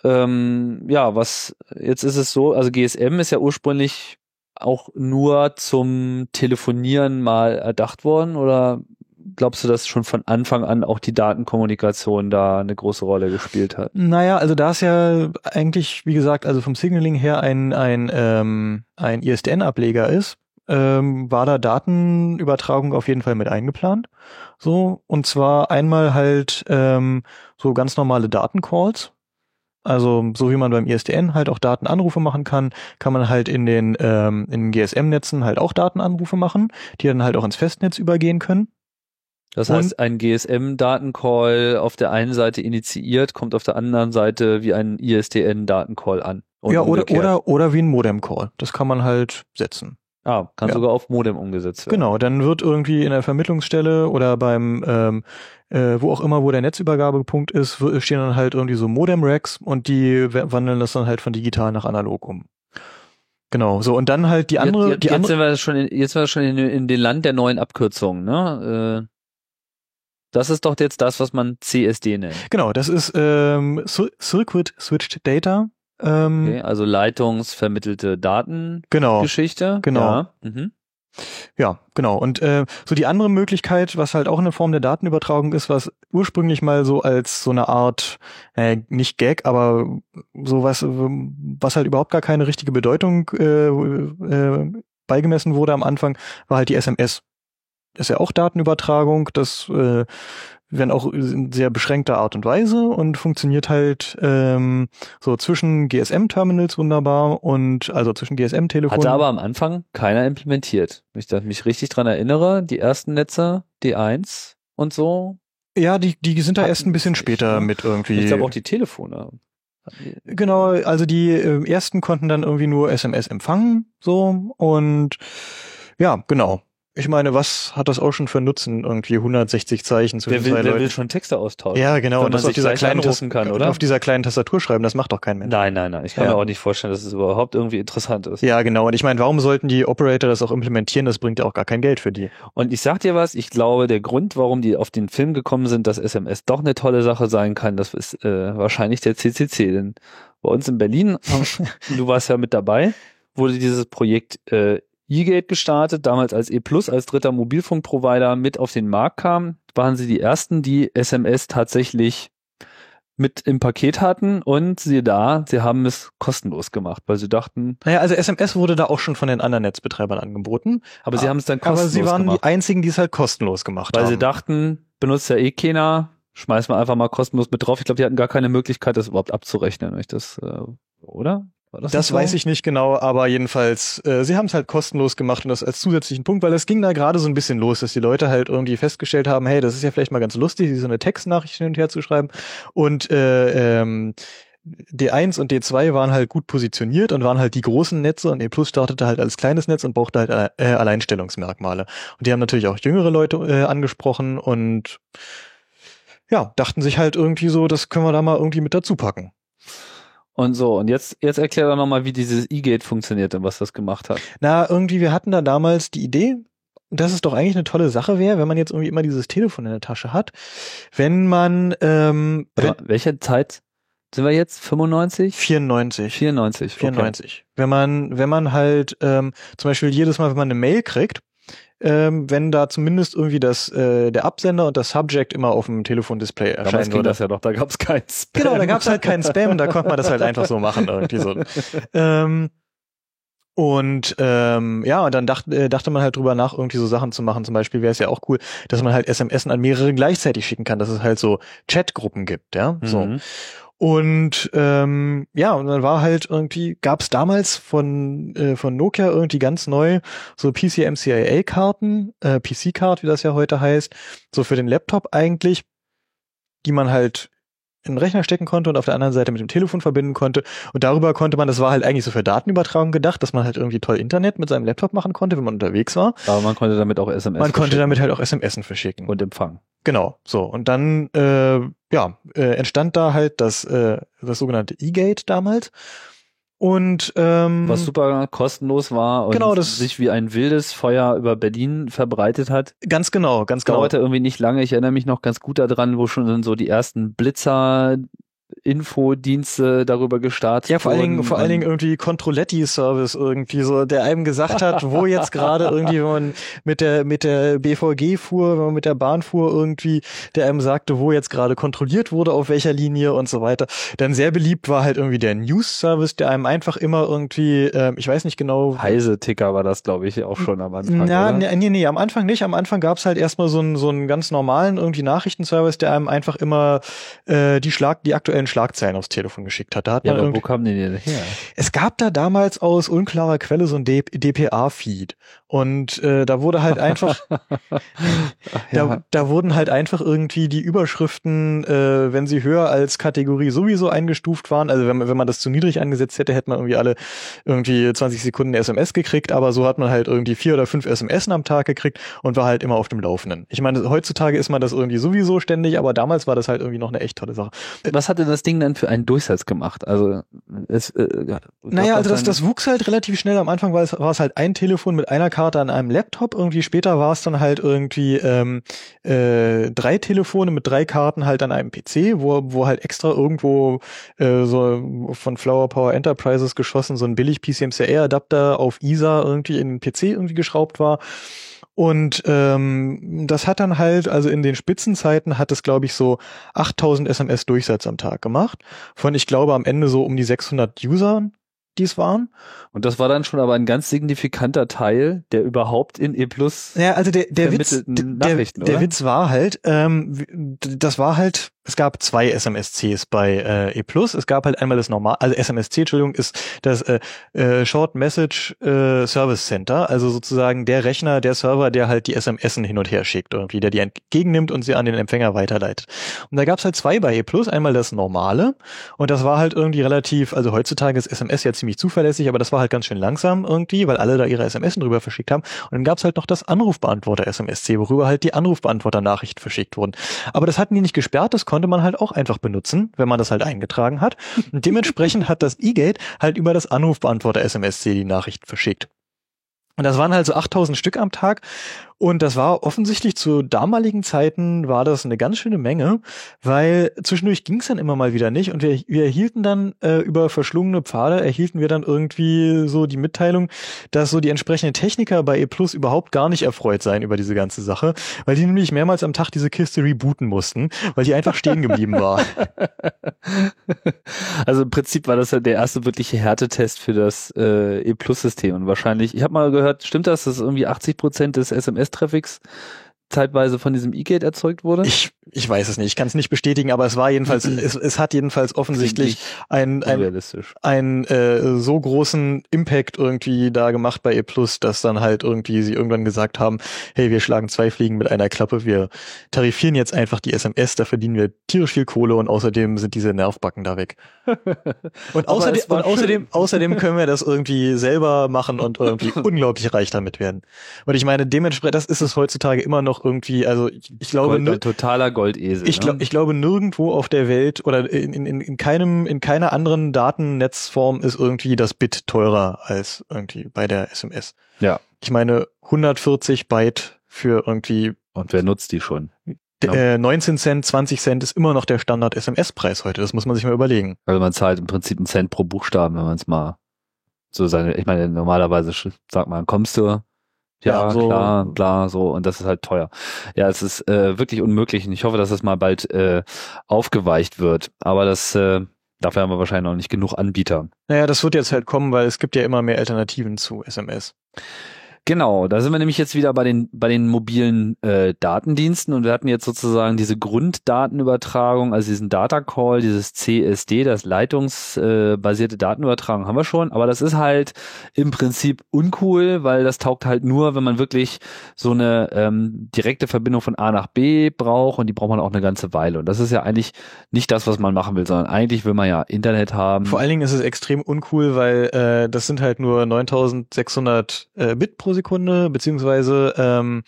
ähm, ja, was jetzt ist es so, also GSM ist ja ursprünglich auch nur zum Telefonieren mal erdacht worden oder glaubst du, dass schon von Anfang an auch die Datenkommunikation da eine große Rolle gespielt hat? Naja, also da es ja eigentlich, wie gesagt, also vom Signaling her ein, ein, ähm, ein ISDN-Ableger ist, ähm, war da Datenübertragung auf jeden Fall mit eingeplant. So, und zwar einmal halt ähm, so ganz normale Datencalls. Also so wie man beim ISDN halt auch Datenanrufe machen kann, kann man halt in den, ähm, in GSM-Netzen halt auch Datenanrufe machen, die dann halt auch ins Festnetz übergehen können. Das Und- heißt, ein GSM-Datencall auf der einen Seite initiiert, kommt auf der anderen Seite wie ein ISDN-Datencall an. Ja, oder, umgekehrt. oder, oder wie ein Modem-Call. Das kann man halt setzen. Ah, kann Ja. sogar auf Modem umgesetzt werden. Genau, dann wird irgendwie in der Vermittlungsstelle oder beim ähm, äh, wo auch immer, wo der Netzübergabepunkt ist, stehen dann halt irgendwie so Modem-Racks und die wandeln das dann halt von digital nach analog um. Genau, so und dann halt die andere, jetzt, die jetzt andere. sind wir schon in, jetzt sind wir schon in, in den Land der neuen Abkürzungen, ne? Äh, das ist doch jetzt das, was man CSD nennt. Genau, das ist ähm, Cir- Circuit Switched Data. Ähm, Okay, also leitungsvermittelte Datengeschichte. Genau, genau. Ja. Mhm. Ja, genau. Und äh, so die andere Möglichkeit, was halt auch eine Form der Datenübertragung ist, was ursprünglich mal so als so eine Art, äh, nicht Gag, aber sowas, was halt überhaupt gar keine richtige Bedeutung äh, äh, beigemessen wurde am Anfang, war halt die SMS. Das ist ja auch Datenübertragung, das äh, wenn auch in sehr beschränkter Art und Weise und funktioniert halt ähm, so zwischen GSM-Terminals wunderbar und also zwischen GSM-Telefonen. Hatte aber am Anfang keiner implementiert. Wenn ich mich richtig dran erinnere, die ersten Netze, D1 und so. Ja, die, die sind da erst ein bisschen später ne? mit irgendwie. Ich glaube auch die Telefone. Genau, also die äh, ersten konnten dann irgendwie nur SMS empfangen, so und ja, genau. Ich meine, was hat das auch schon für Nutzen? Irgendwie 160 Zeichen zwischen Wer will, zwei wer Leuten. will schon Texte austauschen? ja, genau. Wenn Und das auf dieser kleinen kann, oder? Auf dieser kleinen Tastatur schreiben, das macht doch kein Mensch. Nein, nein, nein. Ich kann Ja. mir auch nicht vorstellen, dass es überhaupt irgendwie interessant ist. Ja, genau. Und ich meine, warum sollten die Operator das auch implementieren? Das bringt ja auch gar kein Geld für die. Und ich sag dir was, ich glaube, der Grund, warum die auf den Film gekommen sind, dass SMS doch eine tolle Sache sein kann, das ist äh, wahrscheinlich der CCC. Denn bei uns in Berlin, *laughs* du warst ja mit dabei, wurde dieses Projekt äh, eGate gestartet, damals als E Plus, als dritter Mobilfunkprovider mit auf den Markt kam, waren sie die ersten, die SMS tatsächlich mit im Paket hatten und siehe da, sie haben es kostenlos gemacht, weil sie dachten, Naja, also SMS wurde da auch schon von den anderen Netzbetreibern angeboten. aber sie Ah, haben es dann Aber kostenlos sie waren gemacht. die einzigen, die es halt kostenlos gemacht Weil haben. sie dachten, benutzt ja eh keiner, schmeißen wir einfach mal kostenlos mit drauf. Ich glaube, die hatten gar keine Möglichkeit, das überhaupt abzurechnen. wenn Ich das, äh, oder? Das so? weiß ich nicht genau, aber jedenfalls, äh, sie haben es halt kostenlos gemacht und das als zusätzlichen Punkt, weil es ging da gerade so ein bisschen los, dass die Leute halt irgendwie festgestellt haben, hey, das ist ja vielleicht mal ganz lustig, so eine Textnachricht hin und her zu schreiben. Und äh, ähm, D1 und D2 waren halt gut positioniert und waren halt die großen Netze und E Plus startete halt als kleines Netz und brauchte halt äh, Alleinstellungsmerkmale. Und die haben natürlich auch jüngere Leute äh, angesprochen und ja, dachten sich halt irgendwie so, das können wir da mal irgendwie mit dazu packen. Und so, und jetzt, jetzt erklär doch nochmal, wie dieses E-Gate funktioniert und was das gemacht hat. Na, irgendwie, wir hatten da damals die Idee, dass es doch eigentlich eine tolle Sache wäre, wenn man jetzt irgendwie immer dieses Telefon in der Tasche hat, wenn man ähm, mal, welche Zeit sind wir jetzt? 95? 94. 94. okay. 94. Wenn man, wenn man halt ähm, zum Beispiel jedes Mal, wenn man eine Mail kriegt, ähm, wenn da zumindest irgendwie das äh, der Absender und das Subject immer auf dem Telefondisplay Damals erscheinen ging würde. das ja doch, da gab es keinen Spam. Genau, da gab's halt keinen Spam, da konnte man das halt einfach so machen irgendwie so. Ähm, und ähm, ja, und dann dacht, äh, dachte man halt drüber nach, irgendwie so Sachen zu machen. Zum Beispiel wäre es ja auch cool, dass man halt SMS an mehrere gleichzeitig schicken kann, dass es halt so Chatgruppen gibt, ja. So. Mhm. Und ähm, ja, und dann war halt irgendwie, gab es damals von, äh, von Nokia irgendwie ganz neu so PCMCIA-Karten, äh, PC-Card, wie das ja heute heißt, so für den Laptop eigentlich, die man halt in den Rechner stecken konnte und auf der anderen Seite mit dem Telefon verbinden konnte. Und darüber konnte man, das war halt eigentlich so für Datenübertragung gedacht, dass man halt irgendwie toll Internet mit seinem Laptop machen konnte, wenn man unterwegs war. Aber man konnte damit auch SMS man konnte verschicken damit halt auch SMS verschicken. und empfangen. Genau, so. Und dann, äh, ja, äh, entstand da halt das, äh, das sogenannte E-Gate damals. Und ähm, Was super kostenlos war und Genau, das- sich wie ein wildes Feuer über Berlin verbreitet hat. ganz genau, ganz genau. Dauerte irgendwie nicht lange. Ich erinnere mich noch ganz gut daran, wo schon so die ersten Blitzer Infodienste darüber gestartet Ja, vor allen Dingen, vor allen Dingen irgendwie Controletti-Service irgendwie so, der einem gesagt hat, wo jetzt gerade irgendwie, wenn man mit der, mit der BVG fuhr, wenn man mit der Bahn fuhr irgendwie, der einem sagte, wo jetzt gerade kontrolliert wurde, auf welcher Linie und so weiter. Dann sehr beliebt war halt irgendwie der News-Service, der einem einfach immer irgendwie, ähm, ich weiß nicht genau, Heise-Ticker war das, glaube ich, auch schon am Anfang. Ja, nee, nee, nee, am Anfang nicht. Am Anfang gab's halt erstmal so einen, so einen ganz normalen irgendwie Nachrichtenservice, der einem einfach immer äh, die Schlag, die aktuellen Schlagzeilen aufs Telefon geschickt hat. Da hat Ja, man aber wo kamen die denn her? es gab da damals aus unklarer Quelle so ein DPA-Feed. Und äh, da wurde halt einfach, *laughs* da, da wurden halt einfach irgendwie die Überschriften, äh, wenn sie höher als Kategorie sowieso eingestuft waren, also wenn man, wenn man das zu niedrig angesetzt hätte, hätte man irgendwie alle irgendwie 20 Sekunden SMS gekriegt, aber so hat man halt irgendwie vier oder fünf SMS am Tag gekriegt und war halt immer auf dem Laufenden. Ich meine, heutzutage ist man das irgendwie sowieso ständig, aber damals war das halt irgendwie noch eine echt tolle Sache. Was hatte das Ding dann für einen Durchsatz gemacht? Also es, äh, ja, Naja, also das, das wuchs halt relativ schnell. Am Anfang war es, war es halt ein Telefon mit einer Karte an einem Laptop. Irgendwie später war es dann halt irgendwie ähm, äh, drei Telefone mit drei Karten halt an einem PC, wo, wo halt extra irgendwo äh, so von Flower Power Enterprises geschossen so ein billig PCMCIe-Adapter auf ISA irgendwie in den PC irgendwie geschraubt war. Und ähm, das hat dann halt, also in den Spitzenzeiten hat es, glaube ich, so 8000 SMS Durchsatz am Tag gemacht. Von, ich glaube, am Ende so um die 600 Usern, die es waren. Und das war dann schon aber ein ganz signifikanter Teil, der überhaupt in E Plus. Ja, also der, der Witz, der, der? Witz war halt, ähm, das war halt, es gab zwei SMSCs bei äh, E+. Es gab halt einmal das normal, also SMSC, Entschuldigung, ist das äh, äh, Short Message äh, Service Center, also sozusagen der Rechner, der Server, der halt die SMS hin und her schickt irgendwie, der die entgegennimmt und sie an den Empfänger weiterleitet. Und da gab's halt zwei bei E+, einmal das normale und das war halt irgendwie relativ, also heutzutage ist SMS ja ziemlich zuverlässig, aber das war halt ganz schön langsam irgendwie, weil alle da ihre SMS drüber verschickt haben. Und dann gab's halt noch das Anrufbeantworter SMSC, worüber halt die Anrufbeantworter-Nachrichten verschickt wurden. Aber das hatten die nicht gesperrt, das konnte man halt auch einfach benutzen, wenn man das halt eingetragen hat. Und dementsprechend hat das eGate halt über das Anrufbeantworter SMSC die Nachrichten verschickt. Und das waren halt so 8000 Stück am Tag. Und das war offensichtlich zu damaligen Zeiten war das eine ganz schöne Menge, weil zwischendurch ging es dann immer mal wieder nicht. Und wir, wir erhielten dann äh, über verschlungene Pfade, erhielten wir dann irgendwie so die Mitteilung, dass so die entsprechenden Techniker bei E Plus überhaupt gar nicht erfreut seien über diese ganze Sache, weil die nämlich mehrmals am Tag diese Kiste rebooten mussten, weil die einfach stehen geblieben war. *laughs* Also im Prinzip war das ja der erste wirkliche Härtetest für das äh, E-Plus-System. Und wahrscheinlich, ich habe mal gehört, stimmt das, dass irgendwie 80 Prozent des SMS-Traffics zeitweise von diesem E-Gate erzeugt wurde? Ich, ich weiß es nicht, ich kann es nicht bestätigen, aber es war jedenfalls, es, es hat jedenfalls offensichtlich ein, ein, einen äh, so großen Impact irgendwie da gemacht bei E Plus, dass dann halt irgendwie sie irgendwann gesagt haben, hey, wir schlagen zwei Fliegen mit einer Klappe, wir tarifieren jetzt einfach die SMS, da verdienen wir tierisch viel Kohle und außerdem sind diese Nervbacken da weg. *laughs* Und außerdem, und außerdem, außerdem können wir das irgendwie selber machen und irgendwie *laughs* unglaublich reich damit werden. Und ich meine, dementsprechend, das ist es heutzutage immer noch irgendwie, also ich, ich glaube, Gold, ein totaler Goldesel. ich, ne? glaub, ich glaube, nirgendwo auf der Welt oder in, in, in keinem, in keiner anderen Datennetzform ist irgendwie das Bit teurer als irgendwie bei der SMS. Ja. Ich meine, 140 Byte für irgendwie Und wer nutzt die schon? Äh, 19 Cent, 20 Cent ist immer noch der Standard SMS-Preis heute. Das muss man sich mal überlegen. Also man zahlt im Prinzip einen Cent pro Buchstaben, wenn man es mal so seine, ich meine, normalerweise sagt man, kommst du? Ja, Ja, so- klar, klar, so, und das ist halt teuer. Ja, es ist äh, wirklich unmöglich und ich hoffe, dass das mal bald äh, aufgeweicht wird. Aber das, äh, dafür haben wir wahrscheinlich noch nicht genug Anbieter. Naja, das wird jetzt halt kommen, weil es gibt ja immer mehr Alternativen zu SMS. Genau, da sind wir nämlich jetzt wieder bei den bei den mobilen äh, Datendiensten und wir hatten jetzt sozusagen diese Grunddatenübertragung, also diesen Data Call, dieses CSD, das leitungsbasierte äh, Datenübertragung haben wir schon, aber das ist halt im Prinzip uncool, weil das taugt halt nur, wenn man wirklich so eine ähm, direkte Verbindung von A nach B braucht und die braucht man auch eine ganze Weile und das ist ja eigentlich nicht das, was man machen will, sondern eigentlich will man ja Internet haben. Vor allen Dingen ist es extrem uncool, weil äh, das sind halt nur 9600 äh, Bit pro Sekunde, beziehungsweise ähm,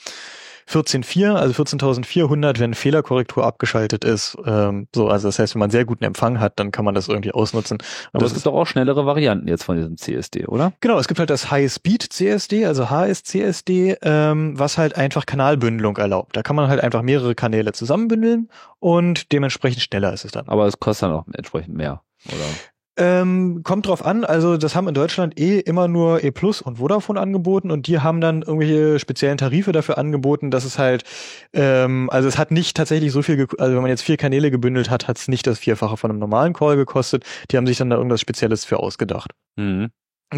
14.4, also 14.400, wenn Fehlerkorrektur abgeschaltet ist. Ähm, so, also das heißt, wenn man sehr guten Empfang hat, dann kann man das irgendwie ausnutzen. Aber es gibt doch auch schnellere Varianten jetzt von diesem CSD, oder? genau, es gibt halt das High Speed CSD, also HSCSD, ähm, was halt einfach Kanalbündelung erlaubt. Da kann man halt einfach mehrere Kanäle zusammenbündeln und dementsprechend schneller ist es dann. Aber es kostet dann auch entsprechend mehr, oder? Ähm, kommt drauf an, also das haben in Deutschland eh immer nur E Plus und Vodafone angeboten und die haben dann irgendwelche speziellen Tarife dafür angeboten, dass es halt, ähm, also es hat nicht tatsächlich so viel, also wenn man jetzt vier Kanäle gebündelt hat, hat es nicht das Vierfache von einem normalen Call gekostet. Die haben sich dann da irgendwas Spezielles für ausgedacht. Mhm.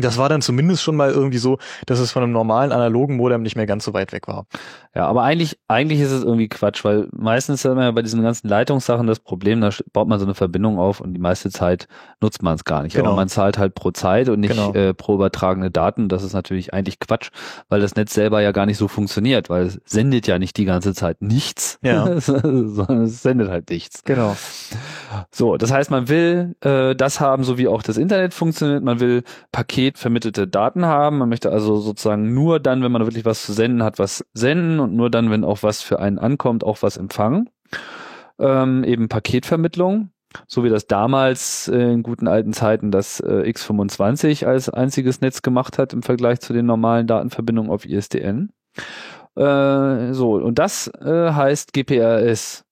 Das war dann zumindest schon mal irgendwie so, dass es von einem normalen analogen Modem nicht mehr ganz so weit weg war. Ja, aber eigentlich, eigentlich ist es irgendwie Quatsch, weil meistens hat man ja bei diesen ganzen Leitungssachen das Problem, da baut man so eine Verbindung auf und die meiste Zeit nutzt man es gar nicht. Genau. Aber man zahlt halt pro Zeit und nicht Genau. äh, pro übertragene Daten. Das ist natürlich eigentlich Quatsch, weil das Netz selber ja gar nicht so funktioniert, weil es sendet ja nicht die ganze Zeit nichts, Ja. *laughs* sondern es sendet halt nichts. Genau. So, das heißt, man will äh, das haben, so wie auch das Internet funktioniert. Man will paketvermittelte Daten haben. Man möchte also sozusagen nur dann, wenn man wirklich was zu senden hat, was senden und nur dann, wenn auch was für einen ankommt, auch was empfangen. Ähm, eben Paketvermittlung. so wie das damals äh, in guten alten Zeiten das äh, X25 als einziges Netz gemacht hat im Vergleich zu den normalen Datenverbindungen auf ISDN. Äh, so, und das äh, heißt GPRS.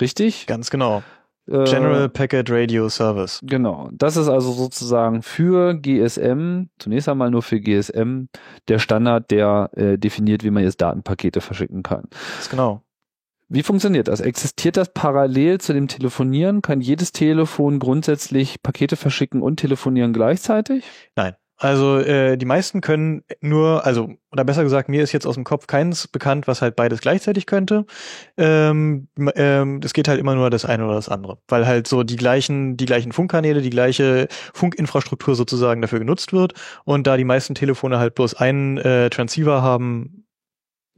Richtig? Ganz genau. Äh, General Packet Radio Service. Genau. Das ist also sozusagen für GSM, zunächst einmal nur für GSM, der Standard, der äh, definiert, wie man jetzt Datenpakete verschicken kann. Genau. Wie funktioniert das? Existiert das parallel zu dem Telefonieren? Kann jedes Telefon grundsätzlich Pakete verschicken und telefonieren gleichzeitig? Nein. Also äh, die meisten können nur, also oder besser gesagt, mir ist jetzt aus dem Kopf keins bekannt, was halt beides gleichzeitig könnte. Ähm, ähm, es geht halt immer nur das eine oder das andere, weil halt so die gleichen, die gleichen Funkkanäle, die gleiche Funkinfrastruktur sozusagen dafür genutzt wird und da die meisten Telefone halt bloß einen äh, Transceiver haben,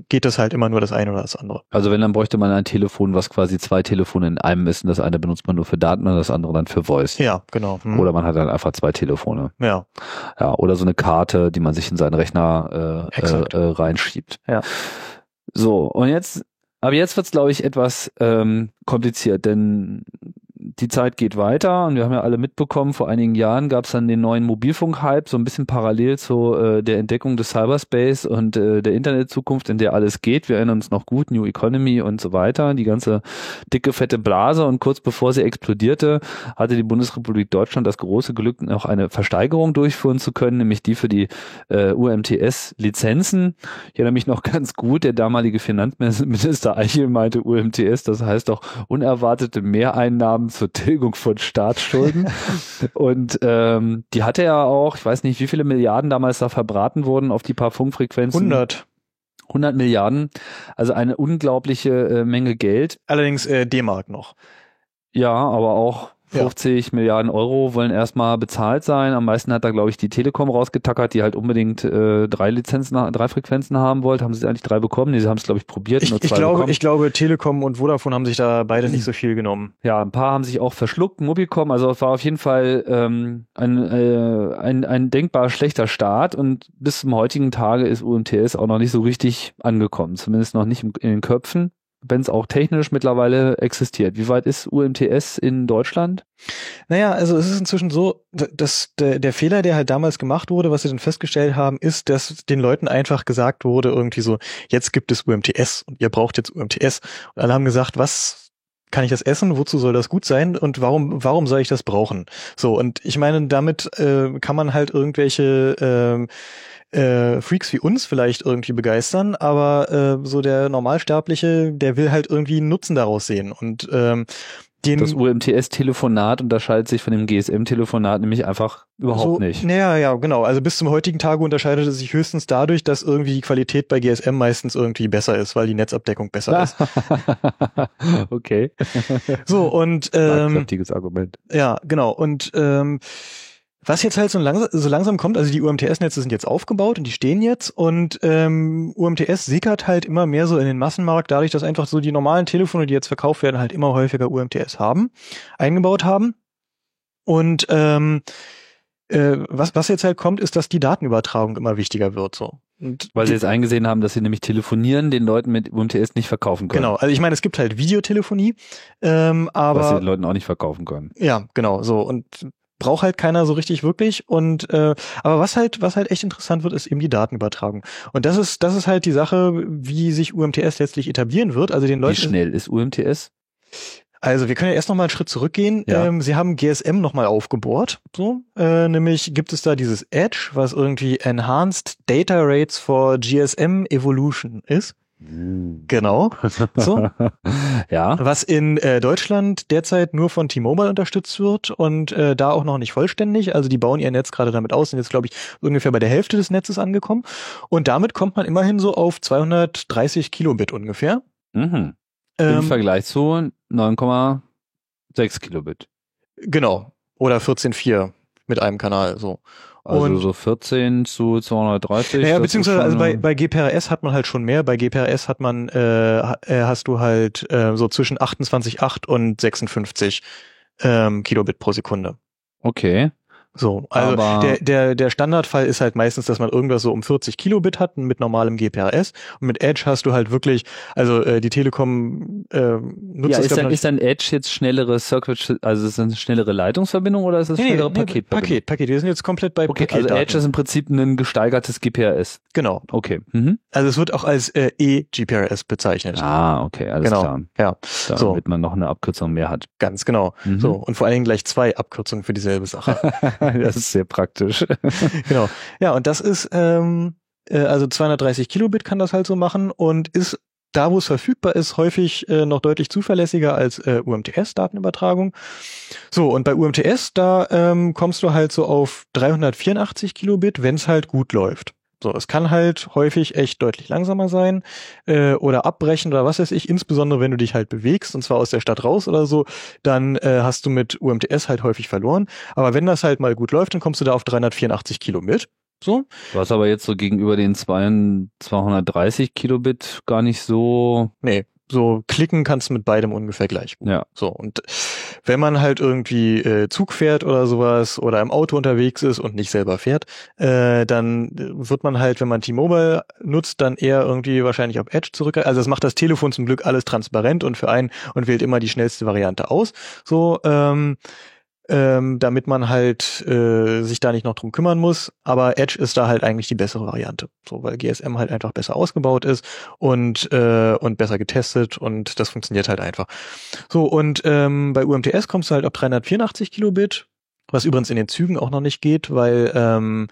geht das halt immer nur das eine oder das andere. Also wenn, dann bräuchte man ein Telefon, was quasi zwei Telefone in einem ist und das eine benutzt man nur für Daten und das andere dann für Voice. Ja, genau. Hm. Oder man hat dann einfach zwei Telefone. ja, Ja, oder so eine Karte, die man sich in seinen Rechner äh, äh, äh, reinschiebt. Ja. So, und jetzt, aber jetzt wird's, glaube ich, etwas ähm, kompliziert, denn die Zeit geht weiter und wir haben ja alle mitbekommen, vor einigen Jahren gab's dann den neuen Mobilfunk-Hype, so ein bisschen parallel zu äh, der Entdeckung des Cyberspace und äh, der Internetzukunft, in der alles geht. Wir erinnern uns noch gut, New Economy und so weiter, die ganze dicke, fette Blase und kurz bevor sie explodierte, hatte die Bundesrepublik Deutschland das große Glück, noch eine Versteigerung durchführen zu können, nämlich die für die äh, UMTS-Lizenzen. Ich erinnere mich noch *laughs* ganz gut, der damalige Finanzminister Eichel meinte UMTS, das heißt doch unerwartete Mehreinnahmen zur Tilgung von Staatsschulden. Und ähm, die hatte er auch, ich weiß nicht, wie viele Milliarden damals da verbraten wurden auf die paar Funkfrequenzen. 100. 100 Milliarden, also eine unglaubliche äh, Menge Geld. Allerdings äh, D-Mark noch. Ja, aber auch Ja. 50 Milliarden Euro wollen erstmal bezahlt sein. Am meisten hat da, glaube ich, die Telekom rausgetackert, die halt unbedingt äh, drei Lizenzen, drei Frequenzen haben wollte. Haben sie eigentlich drei bekommen? Nee, sie haben es, glaube ich, probiert. Ich, nur ich, glaube, bekommen. ich glaube, Telekom und Vodafone haben sich da beide nicht so viel genommen. Ja, ein paar haben sich auch verschluckt, Mobilcom, also es war auf jeden Fall ähm, ein, äh, ein, ein denkbar schlechter Start und bis zum heutigen Tage ist UMTS auch noch nicht so richtig angekommen, zumindest noch nicht in den Köpfen, wenn es auch technisch mittlerweile existiert. Wie weit ist UMTS in Deutschland? Naja, also es ist inzwischen so, dass der, der Fehler, der halt damals gemacht wurde, was sie dann festgestellt haben, ist, dass den Leuten einfach gesagt wurde, irgendwie so, jetzt gibt es UMTS und ihr braucht jetzt UMTS. Und alle haben gesagt, was kann ich das essen? Wozu soll das gut sein? Und warum, warum soll ich das brauchen? So, und ich meine, damit äh, kann man halt irgendwelche ähm, äh, Freaks wie uns vielleicht irgendwie begeistern, aber äh, so der Normalsterbliche, der will halt irgendwie einen Nutzen daraus sehen. Und ähm, den Das UMTS-Telefonat unterscheidet sich von dem GSM-Telefonat nämlich einfach überhaupt so, nicht. Naja, ja, genau. Also bis zum heutigen Tage unterscheidet es sich höchstens dadurch, dass irgendwie die Qualität bei GSM meistens irgendwie besser ist, weil die Netzabdeckung besser ist. *laughs* okay. So, und ähm, Kräftiges Argument. ja, genau. Und ähm, was jetzt halt so langsam, so langsam kommt, also die UMTS-Netze sind jetzt aufgebaut und die stehen jetzt und ähm, UMTS sickert halt immer mehr so in den Massenmarkt, dadurch, dass einfach so die normalen Telefone, die jetzt verkauft werden, halt immer häufiger UMTS haben, eingebaut haben. Und ähm, äh, was, was jetzt halt kommt, ist, dass die Datenübertragung immer wichtiger wird. So. Und Weil sie jetzt eingesehen haben, dass sie nämlich telefonieren den Leuten mit UMTS nicht verkaufen können. Genau, also ich meine, es gibt halt Videotelefonie, ähm, Was sie aber den Leuten auch nicht verkaufen können. ja, genau, so und braucht halt keiner so richtig wirklich und äh, aber was halt was halt echt interessant wird, ist eben die Datenübertragung und das ist das ist halt die Sache, wie sich UMTS letztlich etablieren wird. Also den Wie Leuten, schnell ist UMTS? also wir können ja erst noch mal einen Schritt zurückgehen. Ja. Ähm, sie haben GSM noch mal aufgebohrt, so äh, nämlich gibt es da dieses Edge, was irgendwie Enhanced Data Rates for GSM Evolution ist. Genau. So. *laughs* ja. was in äh, Deutschland derzeit nur von T-Mobile unterstützt wird und äh, da auch noch nicht vollständig. Also die bauen ihr Netz gerade damit aus, sind jetzt glaube ich ungefähr bei der Hälfte des Netzes angekommen und damit kommt man immerhin so auf 230 Kilobit ungefähr. Mhm. Im Ähm, Vergleich zu 9,6 Kilobit. genau. Oder 14,4 mit einem Kanal so. Also Und- so 14 zu 230. Ja, beziehungsweise also bei, bei GPRS hat man halt schon mehr. Bei GPRS hat man äh, äh, hast du halt äh, so zwischen 28,8 und 56 ähm, Kilobit pro Sekunde. Okay. So, also Aber- der, der, der Standardfall ist halt meistens, dass man irgendwas so um 40 Kilobit hat mit normalem GPRS und mit Edge hast du halt wirklich, also äh, die Telekom äh, nutzt Ja, ist dann, ist dann Edge jetzt schnellere Circuit, also ist das eine schnellere Leitungsverbindung oder ist das Nee, nee, schnellere nee? Paket, Paket. Wir sind jetzt komplett bei Okay, also Paketdaten. Edge ist im Prinzip ein gesteigertes GPRS. genau. Okay. Mhm. Also es wird auch als äh, E-GPRS bezeichnet. Ah, okay, alles genau. klar. Ja, Damit so, man noch eine Abkürzung mehr hat. ganz genau. Mhm. So, und vor allen Dingen gleich zwei Abkürzungen für dieselbe Sache. *laughs* *laughs* das ist sehr praktisch. *laughs* genau. Ja, und das ist, ähm, äh, also 230 Kilobit kann das halt so machen und ist da, wo es verfügbar ist, häufig äh, noch deutlich zuverlässiger als äh, UMTS-Datenübertragung. So, und bei UMTS, da ähm, kommst du halt so auf 384 Kilobit, wenn es halt gut läuft. So, es kann halt häufig echt deutlich langsamer sein äh, oder abbrechen oder was weiß ich, insbesondere wenn du dich halt bewegst und zwar aus der Stadt raus oder so, dann äh, hast du mit UMTS halt häufig verloren. Aber wenn das halt mal gut läuft, dann kommst du da auf 384 Kilobit. So, Du hast aber jetzt so gegenüber den 200 230 Kilobit gar nicht so, nee, so klicken kannst du mit beidem ungefähr gleich gut. ja. So, und wenn man halt irgendwie äh, Zug fährt oder sowas oder im Auto unterwegs ist und nicht selber fährt, äh, dann wird man halt, wenn man T-Mobile nutzt, dann eher irgendwie wahrscheinlich auf Edge zurück. Also es macht das Telefon zum Glück alles transparent und für einen und wählt immer die schnellste Variante aus. So, ähm, ähm, damit man halt äh, sich da nicht noch drum kümmern muss. Aber Edge ist da halt eigentlich die bessere Variante, so weil GSM halt einfach besser ausgebaut ist und äh, und besser getestet und das funktioniert halt einfach. So und ähm, bei UMTS kommst du halt auf 384 Kilobit, was übrigens in den Zügen auch noch nicht geht, weil ähm,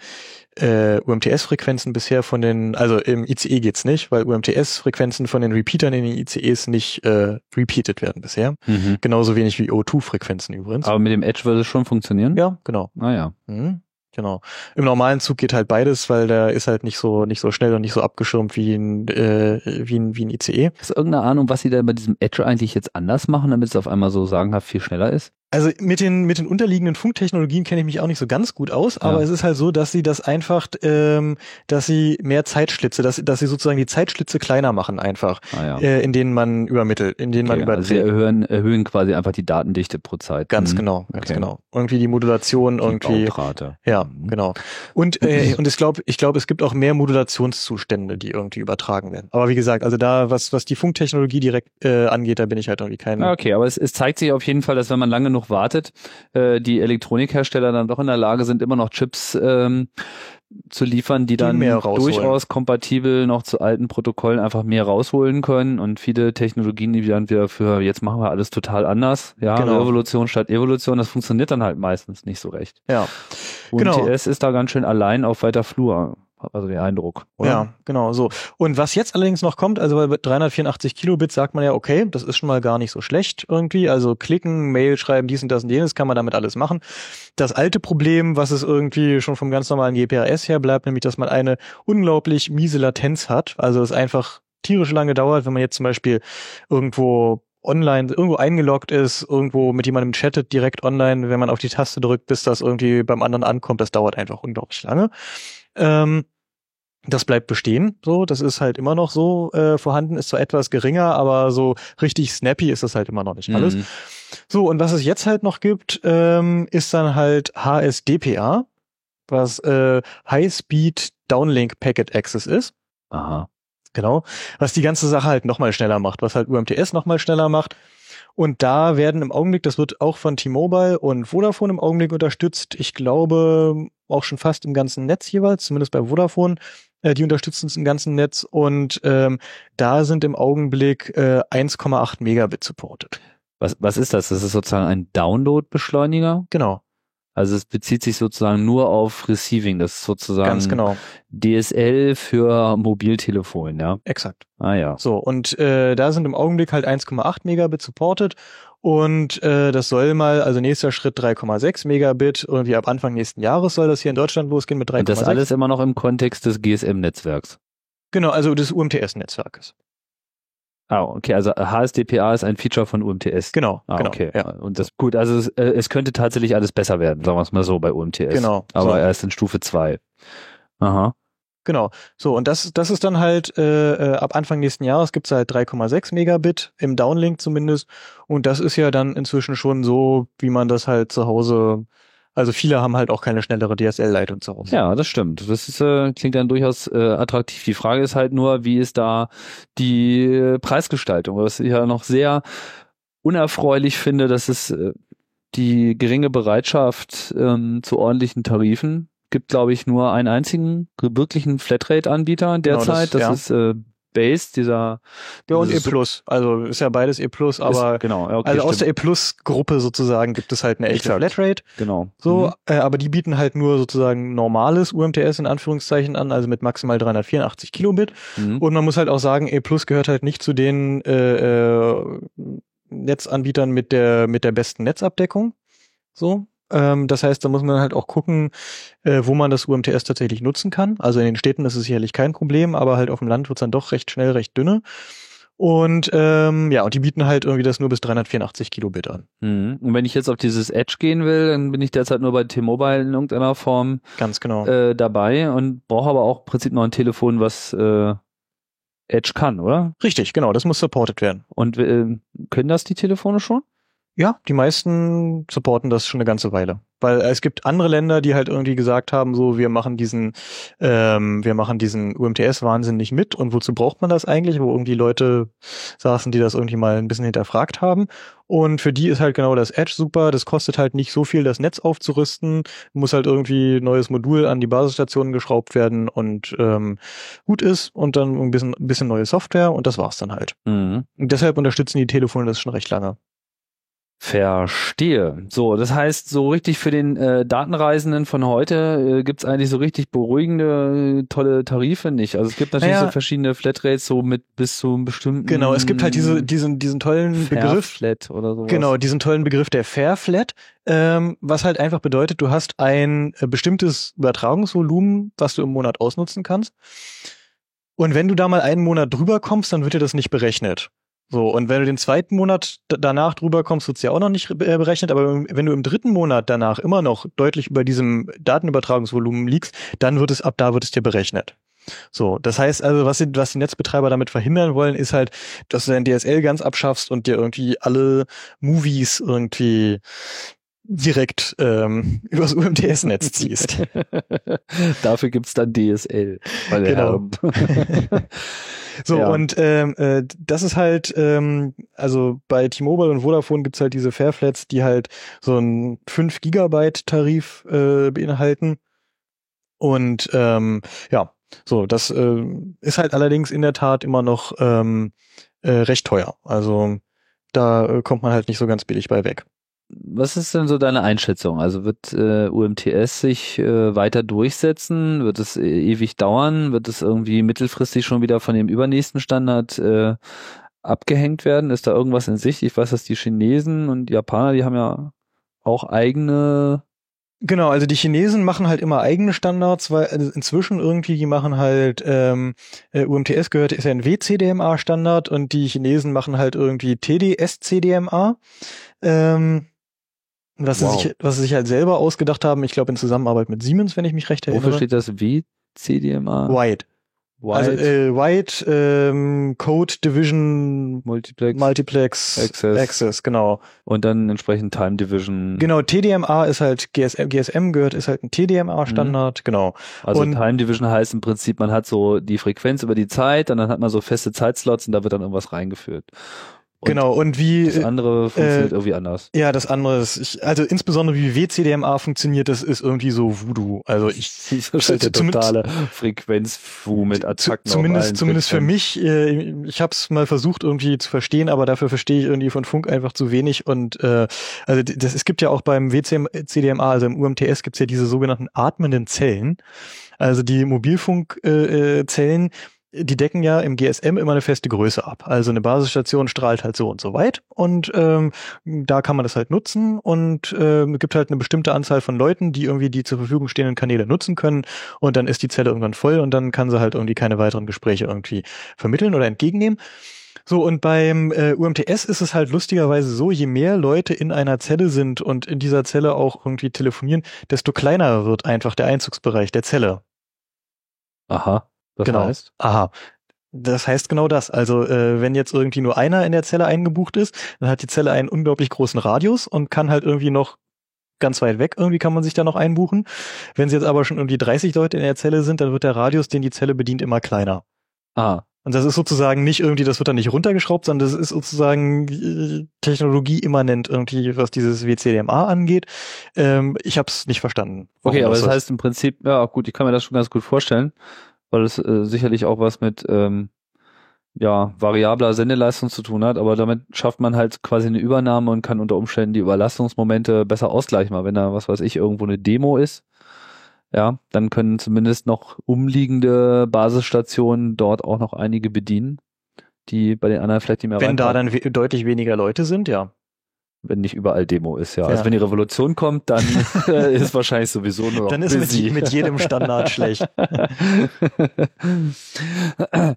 äh, UMTS-Frequenzen bisher von den, also im ICE geht's nicht, weil UMTS-Frequenzen von den Repeatern in den ICEs nicht äh, repeated werden bisher. Mhm. Genauso wenig wie O2-Frequenzen übrigens. Aber mit dem Edge würde es schon funktionieren? Ja, genau. Naja. Mhm. Genau. Im normalen Zug geht halt beides, weil der ist halt nicht so nicht so schnell und nicht so abgeschirmt wie ein äh, wie ein wie ein ICE. Hast du irgendeine Ahnung, was sie da bei diesem Edge eigentlich jetzt anders machen, damit es auf einmal so sagenhaft viel schneller ist? Also mit den mit den unterliegenden Funktechnologien kenne ich mich auch nicht so ganz gut aus, aber Ja. es ist halt so, dass sie das einfach, ähm, dass sie mehr Zeitschlitze, dass dass sie sozusagen die Zeitschlitze kleiner machen einfach, Ah, ja. äh, in denen man übermittelt, in denen Okay, man also sie überträgt. erhöhen, erhöhen quasi einfach die Datendichte pro Zeit. Ganz Mhm. genau, ganz Okay. genau. Irgendwie die Modulation Die irgendwie. Bautrate. Ja, Mhm. genau. Und äh, und ich glaube, ich glaube, es gibt auch mehr Modulationszustände, die irgendwie übertragen werden. Aber wie gesagt, also da was was die Funktechnologie direkt äh, angeht, da bin ich halt irgendwie kein. Okay, aber es, es zeigt sich auf jeden Fall, dass wenn man lange genug wartet, äh, die Elektronikhersteller dann doch in der Lage sind, immer noch Chips ähm, zu liefern, die dann mehr rausholen. durchaus kompatibel noch zu alten Protokollen einfach mehr rausholen können und viele Technologien, die dann wieder für jetzt machen wir alles total anders, ja, Genau. Revolution statt Evolution, das funktioniert dann halt meistens nicht so recht. Ja. Und Genau. TS ist da ganz schön allein auf weiter Flur, also der Eindruck. Oder? Ja, genau so. Und was jetzt allerdings noch kommt, also bei 384 Kilobit sagt man ja, okay, das ist schon mal gar nicht so schlecht irgendwie. Also klicken, Mail schreiben, dies und das und jenes, kann man damit alles machen. Das alte Problem, was es irgendwie schon vom ganz normalen GPRS her bleibt, nämlich, dass man eine unglaublich miese Latenz hat. Also es einfach tierisch lange dauert, wenn man jetzt zum Beispiel irgendwo online, irgendwo eingeloggt ist, irgendwo mit jemandem chattet, direkt online, wenn man auf die Taste drückt, bis das irgendwie beim anderen ankommt, das dauert einfach unglaublich lange. Ähm, das bleibt bestehen, so, das ist halt immer noch so äh, vorhanden, ist zwar etwas geringer, aber so richtig snappy ist das halt immer noch nicht alles. Mhm. So, und was es jetzt halt noch gibt, ähm, ist dann halt HSDPA, was äh, High Speed Downlink Packet Access ist. Aha. Genau. Was die ganze Sache halt nochmal schneller macht, was halt UMTS nochmal schneller macht. Und da werden im Augenblick, das wird auch von T-Mobile und Vodafone im Augenblick unterstützt. Ich glaube auch schon fast im ganzen Netz jeweils, zumindest bei Vodafone. Äh, die unterstützen es im ganzen Netz und ähm, da sind im Augenblick äh, 1,8 Megabit supported. Was, was ist das? Das ist sozusagen ein Download-Beschleuniger? Genau, Also es bezieht sich sozusagen nur auf Receiving. Das ist sozusagen ganz genau, DSL für Mobiltelefon, ja. exakt. Ah ja. So, und äh, da sind im Augenblick halt 1,8 Megabit supported und äh, das soll mal, also nächster Schritt 3,6 Megabit, irgendwie ab Anfang nächsten Jahres soll das hier in Deutschland losgehen mit 3,6. Und das alles immer noch im Kontext des GSM-Netzwerks. Genau, also des UMTS-Netzwerkes. Ah, okay, also HSDPA ist ein Feature von UMTS. Genau, Ah, genau. okay. Ja, Und das gut, also es, äh, es könnte tatsächlich alles besser werden, sagen wir es mal so bei UMTS. genau. Aber so, erst in Stufe 2. Aha. Genau. So, und das, das ist dann halt, äh, äh, ab Anfang nächsten Jahres gibt's halt 3,6 Megabit, im Downlink zumindest. Und das ist ja dann inzwischen schon so, wie man das halt zu Hause Also viele haben halt auch keine schnellere DSL-Leitung zu Hause. Ja, das stimmt. Das ist, äh, klingt dann durchaus äh, attraktiv. Die Frage ist halt nur, wie ist da die äh, Preisgestaltung? Was ich ja noch sehr unerfreulich finde, dass es äh, die geringe Bereitschaft ähm, zu ordentlichen Tarifen gibt, glaube ich, nur einen einzigen wirklichen Flatrate-Anbieter derzeit. Genau, das- das, ist äh, Base, dieser Ja, und E Plus. Also ist ja beides E Plus, aber ist, genau, ja, okay, also aus stimmt. der E Plus Gruppe sozusagen gibt es halt eine echte Exakt. Flatrate. genau. So, Mhm. äh, aber die bieten halt nur sozusagen normales UMTS in Anführungszeichen an, also mit maximal 384 Kilobit. Mhm. Und man muss halt auch sagen, E Plus gehört halt nicht zu den äh, äh, Netzanbietern mit der mit der besten Netzabdeckung. So. Ähm, das heißt, da muss man halt auch gucken, äh, wo man das UMTS tatsächlich nutzen kann. Also in den Städten ist es sicherlich kein Problem, aber halt auf dem Land wird es dann doch recht schnell, recht dünne. Und ähm, ja, und die bieten halt irgendwie das nur bis 384 Kilobit an. Mhm. Und wenn ich jetzt auf dieses Edge gehen will, dann bin ich derzeit nur bei T-Mobile in irgendeiner Form Ganz genau. äh, dabei und brauche aber auch im Prinzip noch ein Telefon, was äh, Edge kann, oder? Richtig, genau, das muss supported werden. Und äh, können das die Telefone schon? Ja, die meisten supporten das schon eine ganze Weile. Weil es gibt andere Länder, die halt irgendwie gesagt haben, so, wir machen diesen, ähm, wir machen diesen UMTS-Wahnsinn nicht mit und wozu braucht man das eigentlich, wo irgendwie Leute saßen, die das irgendwie mal ein bisschen hinterfragt haben. Und für die ist halt genau das Edge super, das kostet halt nicht so viel, das Netz aufzurüsten, muss halt irgendwie ein neues Modul an die Basisstationen geschraubt werden und ähm, gut ist und dann ein bisschen, ein bisschen neue Software und das war's dann halt. Mhm. Und deshalb unterstützen die Telefone das schon recht lange. Verstehe. So, das heißt, so richtig für den äh, Datenreisenden von heute äh, gibt's eigentlich so richtig beruhigende, äh, tolle Tarife nicht. Also es gibt natürlich Naja. so verschiedene Flatrates, so mit bis zu einem bestimmten Genau, es gibt halt diese, diesen, diesen tollen Begriff, Flat oder sowas. genau, diesen tollen Begriff der Fair Flat, ähm, was halt einfach bedeutet, du hast ein äh, bestimmtes Übertragungsvolumen, was du im Monat ausnutzen kannst. Und wenn du da mal einen Monat drüber kommst, dann wird dir das nicht berechnet. So, und wenn du den zweiten Monat danach drüber kommst, wird's ja auch noch nicht äh, berechnet, aber wenn du im dritten Monat danach immer noch deutlich über diesem Datenübertragungsvolumen liegst, dann wird es, ab da wird es dir berechnet. So, das heißt also, was die, was die Netzbetreiber damit verhindern wollen, ist halt, dass du dein DSL ganz abschaffst und dir irgendwie alle Movies irgendwie direkt ähm, *laughs* übers UMTS-Netz ziehst. *laughs* Dafür gibt's dann DSL. Meine Genau. *laughs* So, Ja. und ähm, äh, das ist halt, ähm, also bei T-Mobile und Vodafone gibt's halt diese Fairflats, die halt so einen 5 Gigabyte Tarif äh, beinhalten. Und ähm, ja, so, das äh, ist halt allerdings in der Tat immer noch ähm, äh, recht teuer. Also da äh, kommt man halt nicht so ganz billig bei weg. Was ist denn so deine Einschätzung? Also wird äh, UMTS sich äh, weiter durchsetzen? Wird es äh, ewig dauern? Wird es irgendwie mittelfristig schon wieder von dem übernächsten Standard äh, abgehängt werden? Ist da irgendwas in Sicht? Ich weiß, dass die Chinesen und Japaner, die haben ja auch eigene Genau, also die Chinesen machen halt immer eigene Standards, weil also inzwischen irgendwie, die machen halt, ähm, äh, UMTS gehört, ist ja ein WCDMA-Standard und die Chinesen machen halt irgendwie TDS-CDMA. Ähm, was, Wow. sie sich, was sie sich halt selber ausgedacht haben, ich glaube in Zusammenarbeit mit Siemens, wenn ich mich recht Wofür erinnere. steht das wie? CDMA? White. Also Wide äh, White ähm, Code Division Multiplex Multiplex Access. Access, genau. und dann entsprechend Time Division. Genau, TDMA ist halt GSM, GSM gehört, ist halt ein TDMA-Standard, genau. Also und- Time Division heißt im Prinzip, man hat so die Frequenz über die Zeit und dann hat man so feste Zeitslots und da wird dann irgendwas reingeführt. Und genau, und wie Das andere funktioniert äh, irgendwie anders. Ja, das andere ist, ich, also insbesondere wie WCDMA funktioniert, das ist irgendwie so Voodoo. Also ich, *laughs* Das ist totale Frequenzfu mit Attacken. zumindest, zumindest für mich, äh, ich habe es mal versucht irgendwie zu verstehen, aber dafür verstehe ich irgendwie von Funk einfach zu wenig. Und äh, also das, es gibt ja auch beim WCDMA, also im UMTS gibt's ja diese sogenannten atmenden Zellen. Also die Mobilfunkzellen, äh, Zellen, die decken ja im GSM immer eine feste Größe ab. Also eine Basisstation strahlt halt so und so weit und ähm, da kann man das halt nutzen und ähm, gibt halt eine bestimmte Anzahl von Leuten, die irgendwie die zur Verfügung stehenden Kanäle nutzen können und dann ist die Zelle irgendwann voll und dann kann sie halt irgendwie keine weiteren Gespräche irgendwie vermitteln oder entgegennehmen. So, und beim äh, UMTS ist es halt lustigerweise so, je mehr Leute in einer Zelle sind und in dieser Zelle auch irgendwie telefonieren, desto kleiner wird einfach der Einzugsbereich der Zelle. Aha. Das genau. heißt? Aha. Das heißt genau das. Also äh, wenn jetzt irgendwie nur einer in der Zelle eingebucht ist, dann hat die Zelle einen unglaublich großen Radius und kann halt irgendwie noch ganz weit weg irgendwie kann man sich da noch einbuchen. Wenn sie jetzt aber schon irgendwie 30 Leute in der Zelle sind, dann wird der Radius, den die Zelle bedient, immer kleiner. Ah, Und das ist sozusagen nicht irgendwie, das wird dann nicht runtergeschraubt, sondern das ist sozusagen äh, technologieimmanent irgendwie, was dieses WCDMA angeht. Ähm, ich habe es nicht verstanden. okay, aber das heißt im Prinzip, ja gut, ich kann mir das schon ganz gut vorstellen, weil es äh, sicherlich auch was mit ähm, ja, variabler Sendeleistung zu tun hat, aber damit schafft man halt quasi eine Übernahme und kann unter Umständen die Überlastungsmomente besser ausgleichen, weil wenn da, was weiß ich, irgendwo eine Demo ist, ja, dann können zumindest noch umliegende Basisstationen dort auch noch einige bedienen, die bei den anderen vielleicht nicht mehr Wenn da dann we deutlich weniger Leute sind, ja. Wenn nicht überall Demo ist, ja. Ja. Also wenn die Revolution kommt, dann *laughs* äh, ist wahrscheinlich sowieso nur Dann ist mit, mit jedem Standard schlecht. *laughs*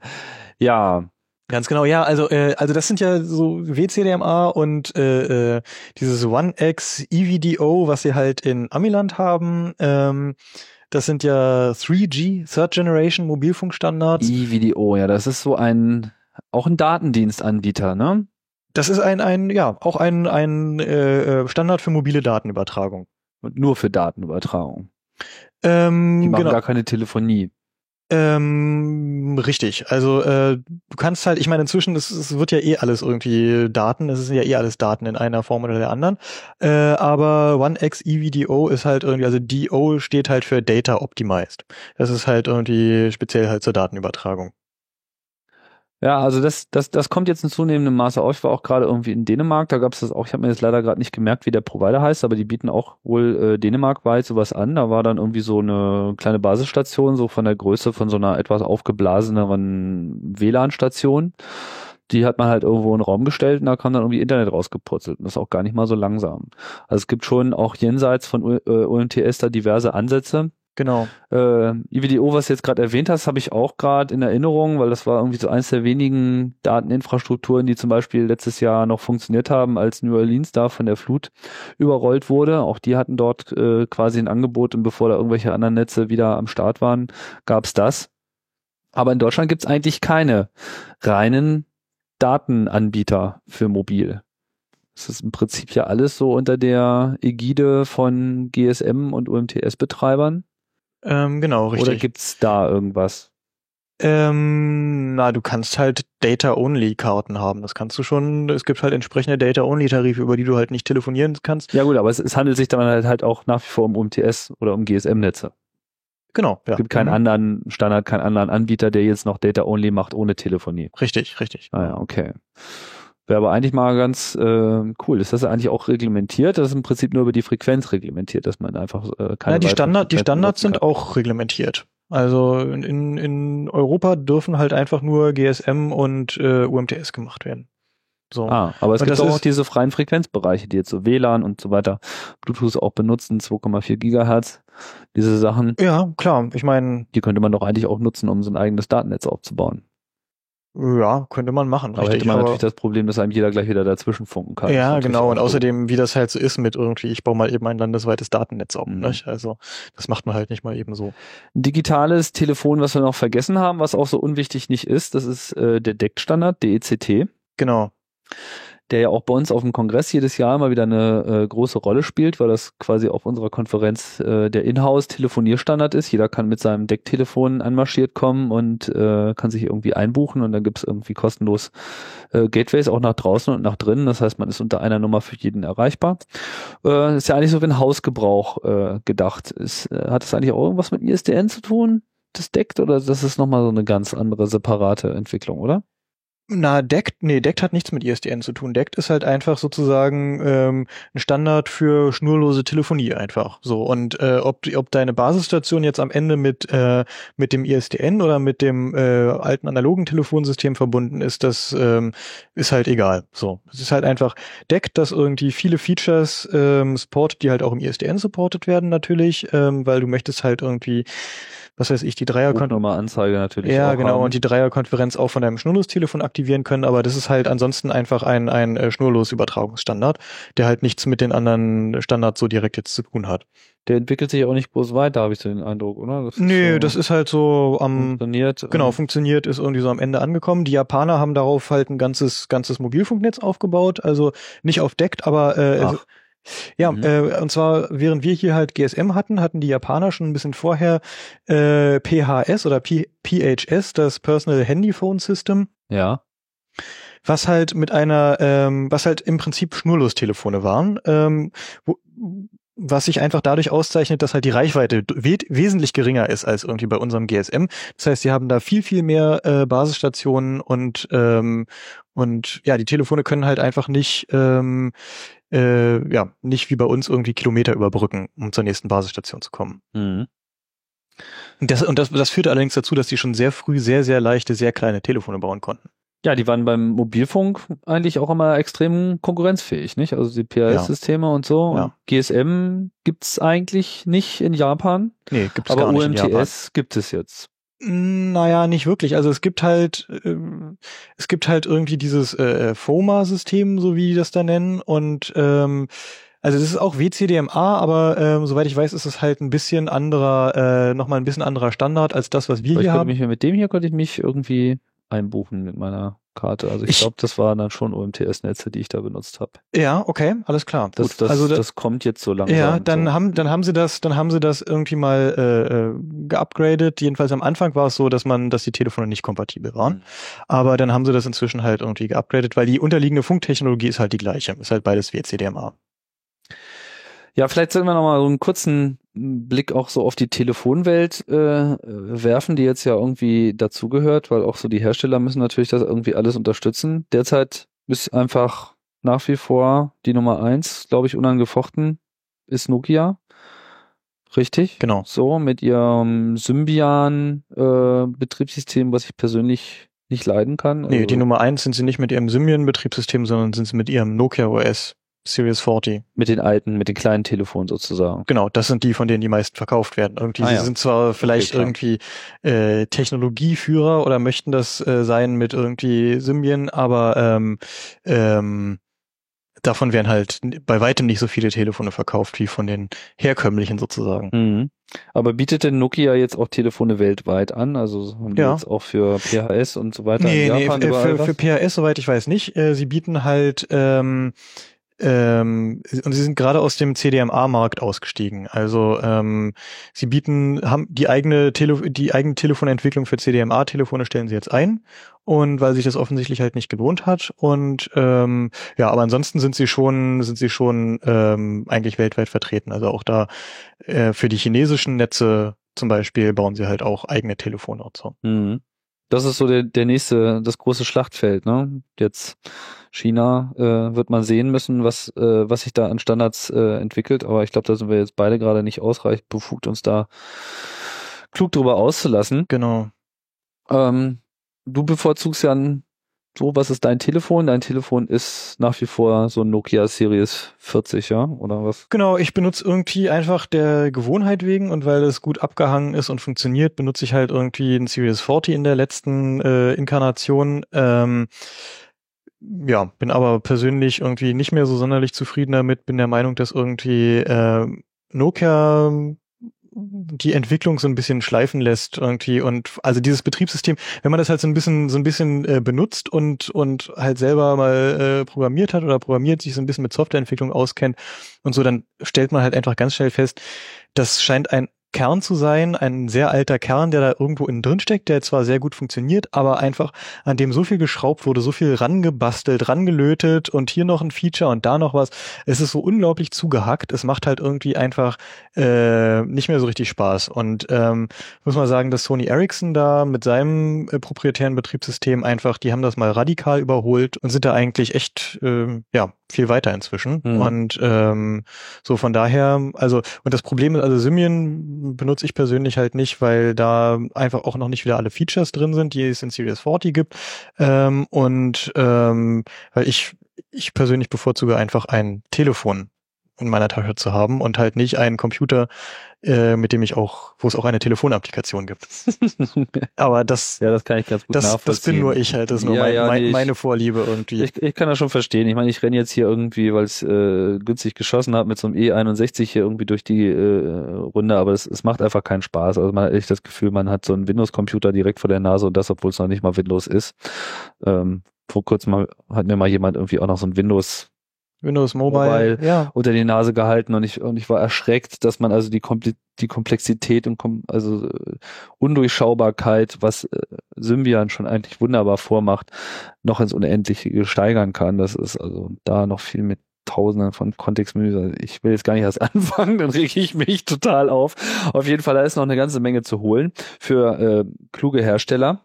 ja, Ganz genau, ja, also äh, also das sind ja so WCDMA und äh, äh, dieses OneX EVDO, was sie halt in Amiland haben, ähm, das sind ja 3G, Third Generation Mobilfunkstandards. IVDO, ja, das ist so ein auch ein Datendienstanbieter, ne? Das ist ein ein ja auch ein ein äh, äh, Standard für mobile Datenübertragung. Und nur für Datenübertragung. Die Ähm, machen genau. gar keine Telefonie. Ähm, richtig. Also äh, du kannst halt, ich meine, inzwischen es, es wird ja eh alles irgendwie Daten, es sind ja eh alles Daten in einer Form oder der anderen. Äh, aber OneX EVDO ist halt irgendwie, also DO steht halt für Data Optimized. Das ist halt irgendwie speziell halt zur Datenübertragung. Ja, also das, das, das kommt jetzt in zunehmendem Maße auf. Ich war auch gerade irgendwie in Dänemark, da gab es das auch, ich habe mir jetzt leider gerade nicht gemerkt, wie der Provider heißt, aber die bieten auch wohl äh, dänemarkweit sowas an. Da war dann irgendwie so eine kleine Basisstation, so von der Größe von so einer etwas aufgeblaseneren WLAN-Station. Die hat man halt irgendwo in den Raum gestellt und da kam dann irgendwie Internet rausgeputzelt. Und das ist auch gar nicht mal so langsam. Also es gibt schon auch jenseits von äh, UMTS da diverse Ansätze. Genau. Äh, IVDO, was du jetzt gerade erwähnt hast, habe ich auch gerade in Erinnerung, weil das war irgendwie so eins der wenigen Dateninfrastrukturen, die zum Beispiel letztes Jahr noch funktioniert haben, als New Orleans da von der Flut überrollt wurde. Auch die hatten dort äh, quasi ein Angebot und bevor da irgendwelche anderen Netze wieder am Start waren, gab's das. Aber in Deutschland gibt's eigentlich keine reinen Datenanbieter für mobil. Das ist im Prinzip ja alles so unter der Ägide von GSM und UMTS-Betreibern. Ähm, genau, richtig. Oder gibt's da irgendwas? Ähm, na, du kannst halt Data-Only-Karten haben. Das kannst du schon. Es gibt halt entsprechende Data-Only-Tarife, über die du halt nicht telefonieren kannst. Ja gut, aber es, es handelt sich dann halt, halt auch nach wie vor um UMTS oder um GSM-Netze. Genau, ja. Es gibt keinen Mhm. anderen Standard, keinen anderen Anbieter, der jetzt noch Data-Only macht ohne Telefonie. Richtig, richtig. Ah ja, okay. Wäre aber eigentlich mal ganz äh, cool. Ist das eigentlich auch reglementiert? Das ist im Prinzip nur über die Frequenz reglementiert, dass man einfach äh, keine Na, die, Standard, die Standards sind auch reglementiert. Also in, in Europa dürfen halt einfach nur GSM und äh, UMTS gemacht werden. So. Ah, aber es Und gibt auch diese freien Frequenzbereiche, die jetzt so WLAN und so weiter, Bluetooth auch benutzen, 2,4 Gigahertz, diese Sachen, Ja, klar. Ich meine, die könnte man doch eigentlich auch nutzen, um so ein eigenes Datennetz aufzubauen. Ja, könnte man machen. Aber hätte richtig, man aber- natürlich das Problem, dass einem jeder gleich wieder dazwischen funken kann. Ja, genau. Und außerdem, wie das halt so ist mit irgendwie, ich baue mal eben ein landesweites Datennetz auf. Mhm. Nicht? Also das macht man halt nicht mal eben so. Ein digitales Telefon, was wir noch vergessen haben, was auch so unwichtig nicht ist, das ist äh, der DECT-Standard, DECT, Genau. Der ja auch bei uns auf dem Kongress jedes Jahr mal wieder eine äh, große Rolle spielt, weil das quasi auf unserer Konferenz äh, der Inhouse-Telefonierstandard ist. Jeder kann mit seinem DECT-Telefon anmarschiert kommen und äh, kann sich irgendwie einbuchen und dann gibt's irgendwie kostenlos äh, Gateways auch nach draußen und nach drinnen. Das heißt, man ist unter einer Nummer für jeden erreichbar. Äh, ist ja eigentlich so wie ein Hausgebrauch äh, gedacht. Ist, äh, hat das eigentlich auch irgendwas mit ISDN zu tun? Das deckt oder das ist nochmal so eine ganz andere separate Entwicklung, oder? Na, DECT, nee, DECT hat nichts mit ISDN zu tun. DECT ist halt einfach sozusagen ähm, ein Standard für schnurlose Telefonie einfach. So und äh, ob ob deine Basisstation jetzt am Ende mit äh, mit dem ISDN oder mit dem äh, alten analogen Telefonsystem verbunden ist, das ähm, ist halt egal. So, es ist halt einfach DECT, das irgendwie viele Features ähm, supportet, die halt auch im ISDN supportet werden natürlich, ähm, weil du möchtest halt irgendwie was weiß ich, die Dreierkonferenz Rufnummer-Anzeige natürlich. ja, genau, haben. und die Dreierkonferenz auch von deinem Schnurlostelefon aktivieren können, aber das ist halt ansonsten einfach ein, ein äh, Schnurlosübertragungsstandard, der halt nichts mit den anderen Standards so direkt jetzt zu tun hat. Der entwickelt sich auch nicht groß weiter, habe ich so den Eindruck, oder? Das Nee, so das ist halt so am, funktioniert. genau, funktioniert, ist irgendwie so am Ende angekommen. Die Japaner haben darauf halt ein ganzes, ganzes Mobilfunknetz aufgebaut, also nicht auf DECT, aber äh. Ja, Mhm. äh, und zwar während wir hier halt GSM hatten, hatten die Japaner schon ein bisschen vorher äh, PHS oder P PHS, das Personal Handy Phone System, Ja. was halt mit einer, ähm, was halt im Prinzip Schnurlostelefone waren, ähm, wo, was sich einfach dadurch auszeichnet, dass halt die Reichweite we wesentlich geringer ist als irgendwie bei unserem GSM. Das heißt, sie haben da viel, viel mehr äh, Basisstationen und ähm, und ja, die Telefone können halt einfach nicht ähm, äh, ja nicht wie bei uns irgendwie Kilometer überbrücken, um zur nächsten Basisstation zu kommen. Mhm. Und das, und das, das führte allerdings dazu, dass die schon sehr früh sehr, sehr leichte, sehr kleine Telefone bauen konnten. Ja, die waren beim Mobilfunk eigentlich auch immer extrem konkurrenzfähig, nicht? Also die PRS-Systeme und so. Ja. Und GSM gibt's eigentlich nicht in Japan, Nee, gibt's aber gar nicht in Japan. UMTS gibt es jetzt. Naja, nicht wirklich. Also es gibt halt, ähm, es gibt halt irgendwie dieses äh, FOMA-System, so wie die das da nennen. Und ähm, also das ist auch WCDMA, aber ähm, soweit ich weiß, ist es halt ein bisschen anderer, äh, nochmal ein bisschen anderer Standard als das, was wir Aber ich hier konnte haben. mich mit dem hier konnte ich mich irgendwie einbuchen mit meiner Karte. Also ich, Ich- glaube, das waren dann schon UMTS-Netze, die ich da benutzt habe. Ja, okay, alles klar. Das, Gut. das, also da- das kommt jetzt so langsam. Ja, dann so. haben dann haben sie das, dann haben sie das irgendwie mal äh, äh, geupgradet. Jedenfalls am Anfang war es so, dass man, dass die Telefone nicht kompatibel waren. Mhm. Aber dann haben sie das inzwischen halt irgendwie geupgradet, weil die unterliegende Funktechnologie ist halt die gleiche. Ist halt beides WCDMA. Ja, vielleicht sollten wir noch mal so einen kurzen Blick auch so auf die Telefonwelt äh, werfen, die jetzt ja irgendwie dazugehört, weil auch so die Hersteller müssen natürlich das irgendwie alles unterstützen. Derzeit ist einfach nach wie vor die Nummer eins, glaube ich, unangefochten, ist Nokia. Richtig? Genau. So, mit ihrem Symbian äh, was ich persönlich nicht leiden kann. Nee, Also- die Nummer eins sind sie nicht mit ihrem Symbian-Betriebssystem, sondern sind sie mit ihrem Nokia OS Series 40. mit den alten, mit den kleinen Telefonen sozusagen. Genau, das sind die, von denen die meisten verkauft werden. Irgendwie, Ah, sie ja. sind zwar vielleicht klar. irgendwie äh, Technologieführer oder möchten das äh, sein mit irgendwie Symbian, aber ähm, ähm, davon werden halt bei weitem nicht so viele Telefone verkauft wie von den herkömmlichen sozusagen. Mhm. Aber bietet denn Nokia jetzt auch Telefone weltweit an? Also haben die Ja. jetzt auch für PHS und so weiter Nee, in nee, für, für PHS, soweit ich weiß, nicht. Äh, Sie bieten halt ähm, ähm, und sie sind gerade aus dem CDMA-Markt ausgestiegen. Also ähm, sie bieten, haben die eigene Tele die eigene Telefonentwicklung für CDMA-Telefone stellen sie jetzt ein und weil sich das offensichtlich halt nicht gelohnt hat. Und ähm, ja, aber ansonsten sind sie schon, sind sie schon ähm, eigentlich weltweit vertreten. Also auch da äh, für die chinesischen Netze zum Beispiel bauen sie halt auch eigene Telefone und so. Mhm. Das ist so der, der nächste, das große Schlachtfeld, ne? Jetzt China äh, wird man sehen müssen, was, äh, was sich da an Standards äh, entwickelt, aber ich glaube, da sind wir jetzt beide gerade nicht ausreichend befugt, uns da klug drüber auszulassen. Genau. Ähm, du bevorzugst ja ein, so, was ist dein Telefon? Dein Telefon ist nach wie vor so ein Nokia Series 40, ja? Oder was? Genau, ich benutze irgendwie einfach der Gewohnheit wegen und weil es gut abgehangen ist und funktioniert, benutze ich halt irgendwie ein Series 40 in der letzten äh, Inkarnation. Ähm, ja, bin aber persönlich irgendwie nicht mehr so sonderlich zufrieden damit, bin der Meinung, dass irgendwie äh, Nokia die Entwicklung so ein bisschen schleifen lässt irgendwie und also dieses Betriebssystem, wenn man das halt so ein bisschen so ein bisschen äh, benutzt und und halt selber mal äh, programmiert hat oder programmiert sich so ein bisschen mit Softwareentwicklung auskennt und so, dann stellt man halt einfach ganz schnell fest, das scheint ein Kern zu sein, ein sehr alter Kern, der da irgendwo innen drin steckt, der zwar sehr gut funktioniert, aber einfach an dem so viel geschraubt wurde, so viel rangebastelt, rangelötet und hier noch ein Feature und da noch was. Es ist so unglaublich zugehackt. Es macht halt irgendwie einfach äh, nicht mehr so richtig Spaß. Und ähm, muss man sagen, dass Sony Ericsson da mit seinem äh, proprietären Betriebssystem einfach, die haben das mal radikal überholt und sind da eigentlich echt ähm, ja viel weiter inzwischen. Mhm. Und ähm, so von daher, also und das Problem ist, also Symbian benutze ich persönlich halt nicht, weil da einfach auch noch nicht wieder alle Features drin sind, die es in Series 40 gibt. Ähm, und ähm, weil ich ich persönlich bevorzuge einfach ein Telefon in meiner Tasche zu haben und halt nicht einen Computer, äh, mit dem ich auch, wo es auch eine Telefonapplikation gibt. *laughs* Aber das, ja, das kann ich ganz gut das, nachvollziehen. das bin nur ich halt, das ist nur Ja, mein, ja, mein, nee, meine Vorliebe irgendwie. Ich, ich kann das schon verstehen. Ich meine, ich renne jetzt hier irgendwie, weil es äh, günstig geschossen hat, mit so einem E61 hier irgendwie durch die äh, Runde, aber es, es macht einfach keinen Spaß. Also man hat echt das Gefühl, man hat so einen Windows-Computer direkt vor der Nase und das, obwohl es noch nicht mal Windows ist. Ähm, vor kurzem mal, hat mir mal jemand irgendwie auch noch so ein Windows Windows Mobile, Mobile ja. unter die Nase gehalten und ich, und ich war erschreckt, dass man also die, Komple die Komplexität und kom also äh, Undurchschaubarkeit, was äh, Symbian schon eigentlich wunderbar vormacht, noch ins Unendliche steigern kann. Das ist also da noch viel mit Tausenden von Kontextmenüs. Ich will jetzt gar nicht erst *laughs* anfangen, dann rege ich mich total auf. Auf jeden Fall, da ist noch eine ganze Menge zu holen für äh, kluge Hersteller.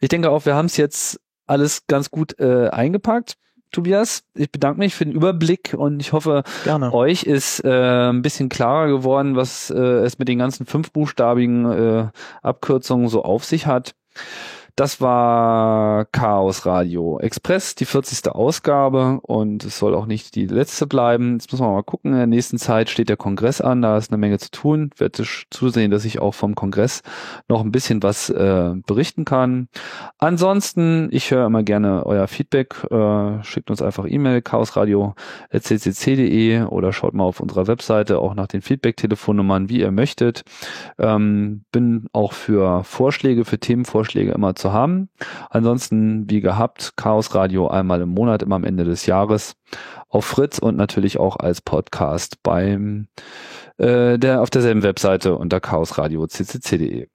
Ich denke auch, wir haben es jetzt alles ganz gut äh, eingepackt. Tobias, ich bedanke mich für den Überblick und ich hoffe, Gerne. euch ist äh, ein bisschen klarer geworden, was äh, es mit den ganzen fünfbuchstabigen äh, Abkürzungen so auf sich hat. Das war Chaos Radio Express, die 40. Ausgabe und es soll auch nicht die letzte bleiben. Jetzt muss man mal gucken. In der nächsten Zeit steht der Kongress an, da ist eine Menge zu tun. Ich werde zusehen, dass ich auch vom Kongress noch ein bisschen was äh, berichten kann. Ansonsten, ich höre immer gerne euer Feedback. Äh, schickt uns einfach E-Mail chaosradio.ccc.de oder schaut mal auf unserer Webseite auch nach den Feedback-Telefonnummern, wie ihr möchtet. Ähm, bin auch für Vorschläge, für Themenvorschläge immer zu haben. Ansonsten, wie gehabt, Chaos Radio einmal im Monat, immer am Ende des Jahres auf Fritz und natürlich auch als Podcast beim äh, der auf derselben Webseite unter chaosradio.ccc.de.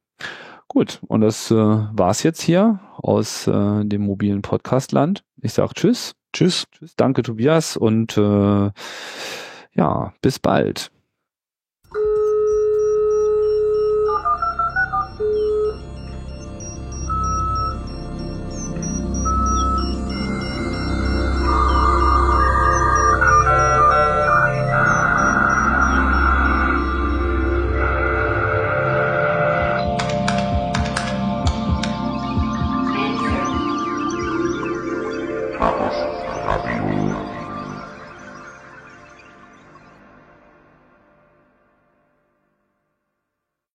Gut, und das äh, war's jetzt hier aus äh, dem mobilen Podcastland. Ich sag Tschüss. Tschüss. Tschüss. Danke, Tobias, und äh, ja, bis bald.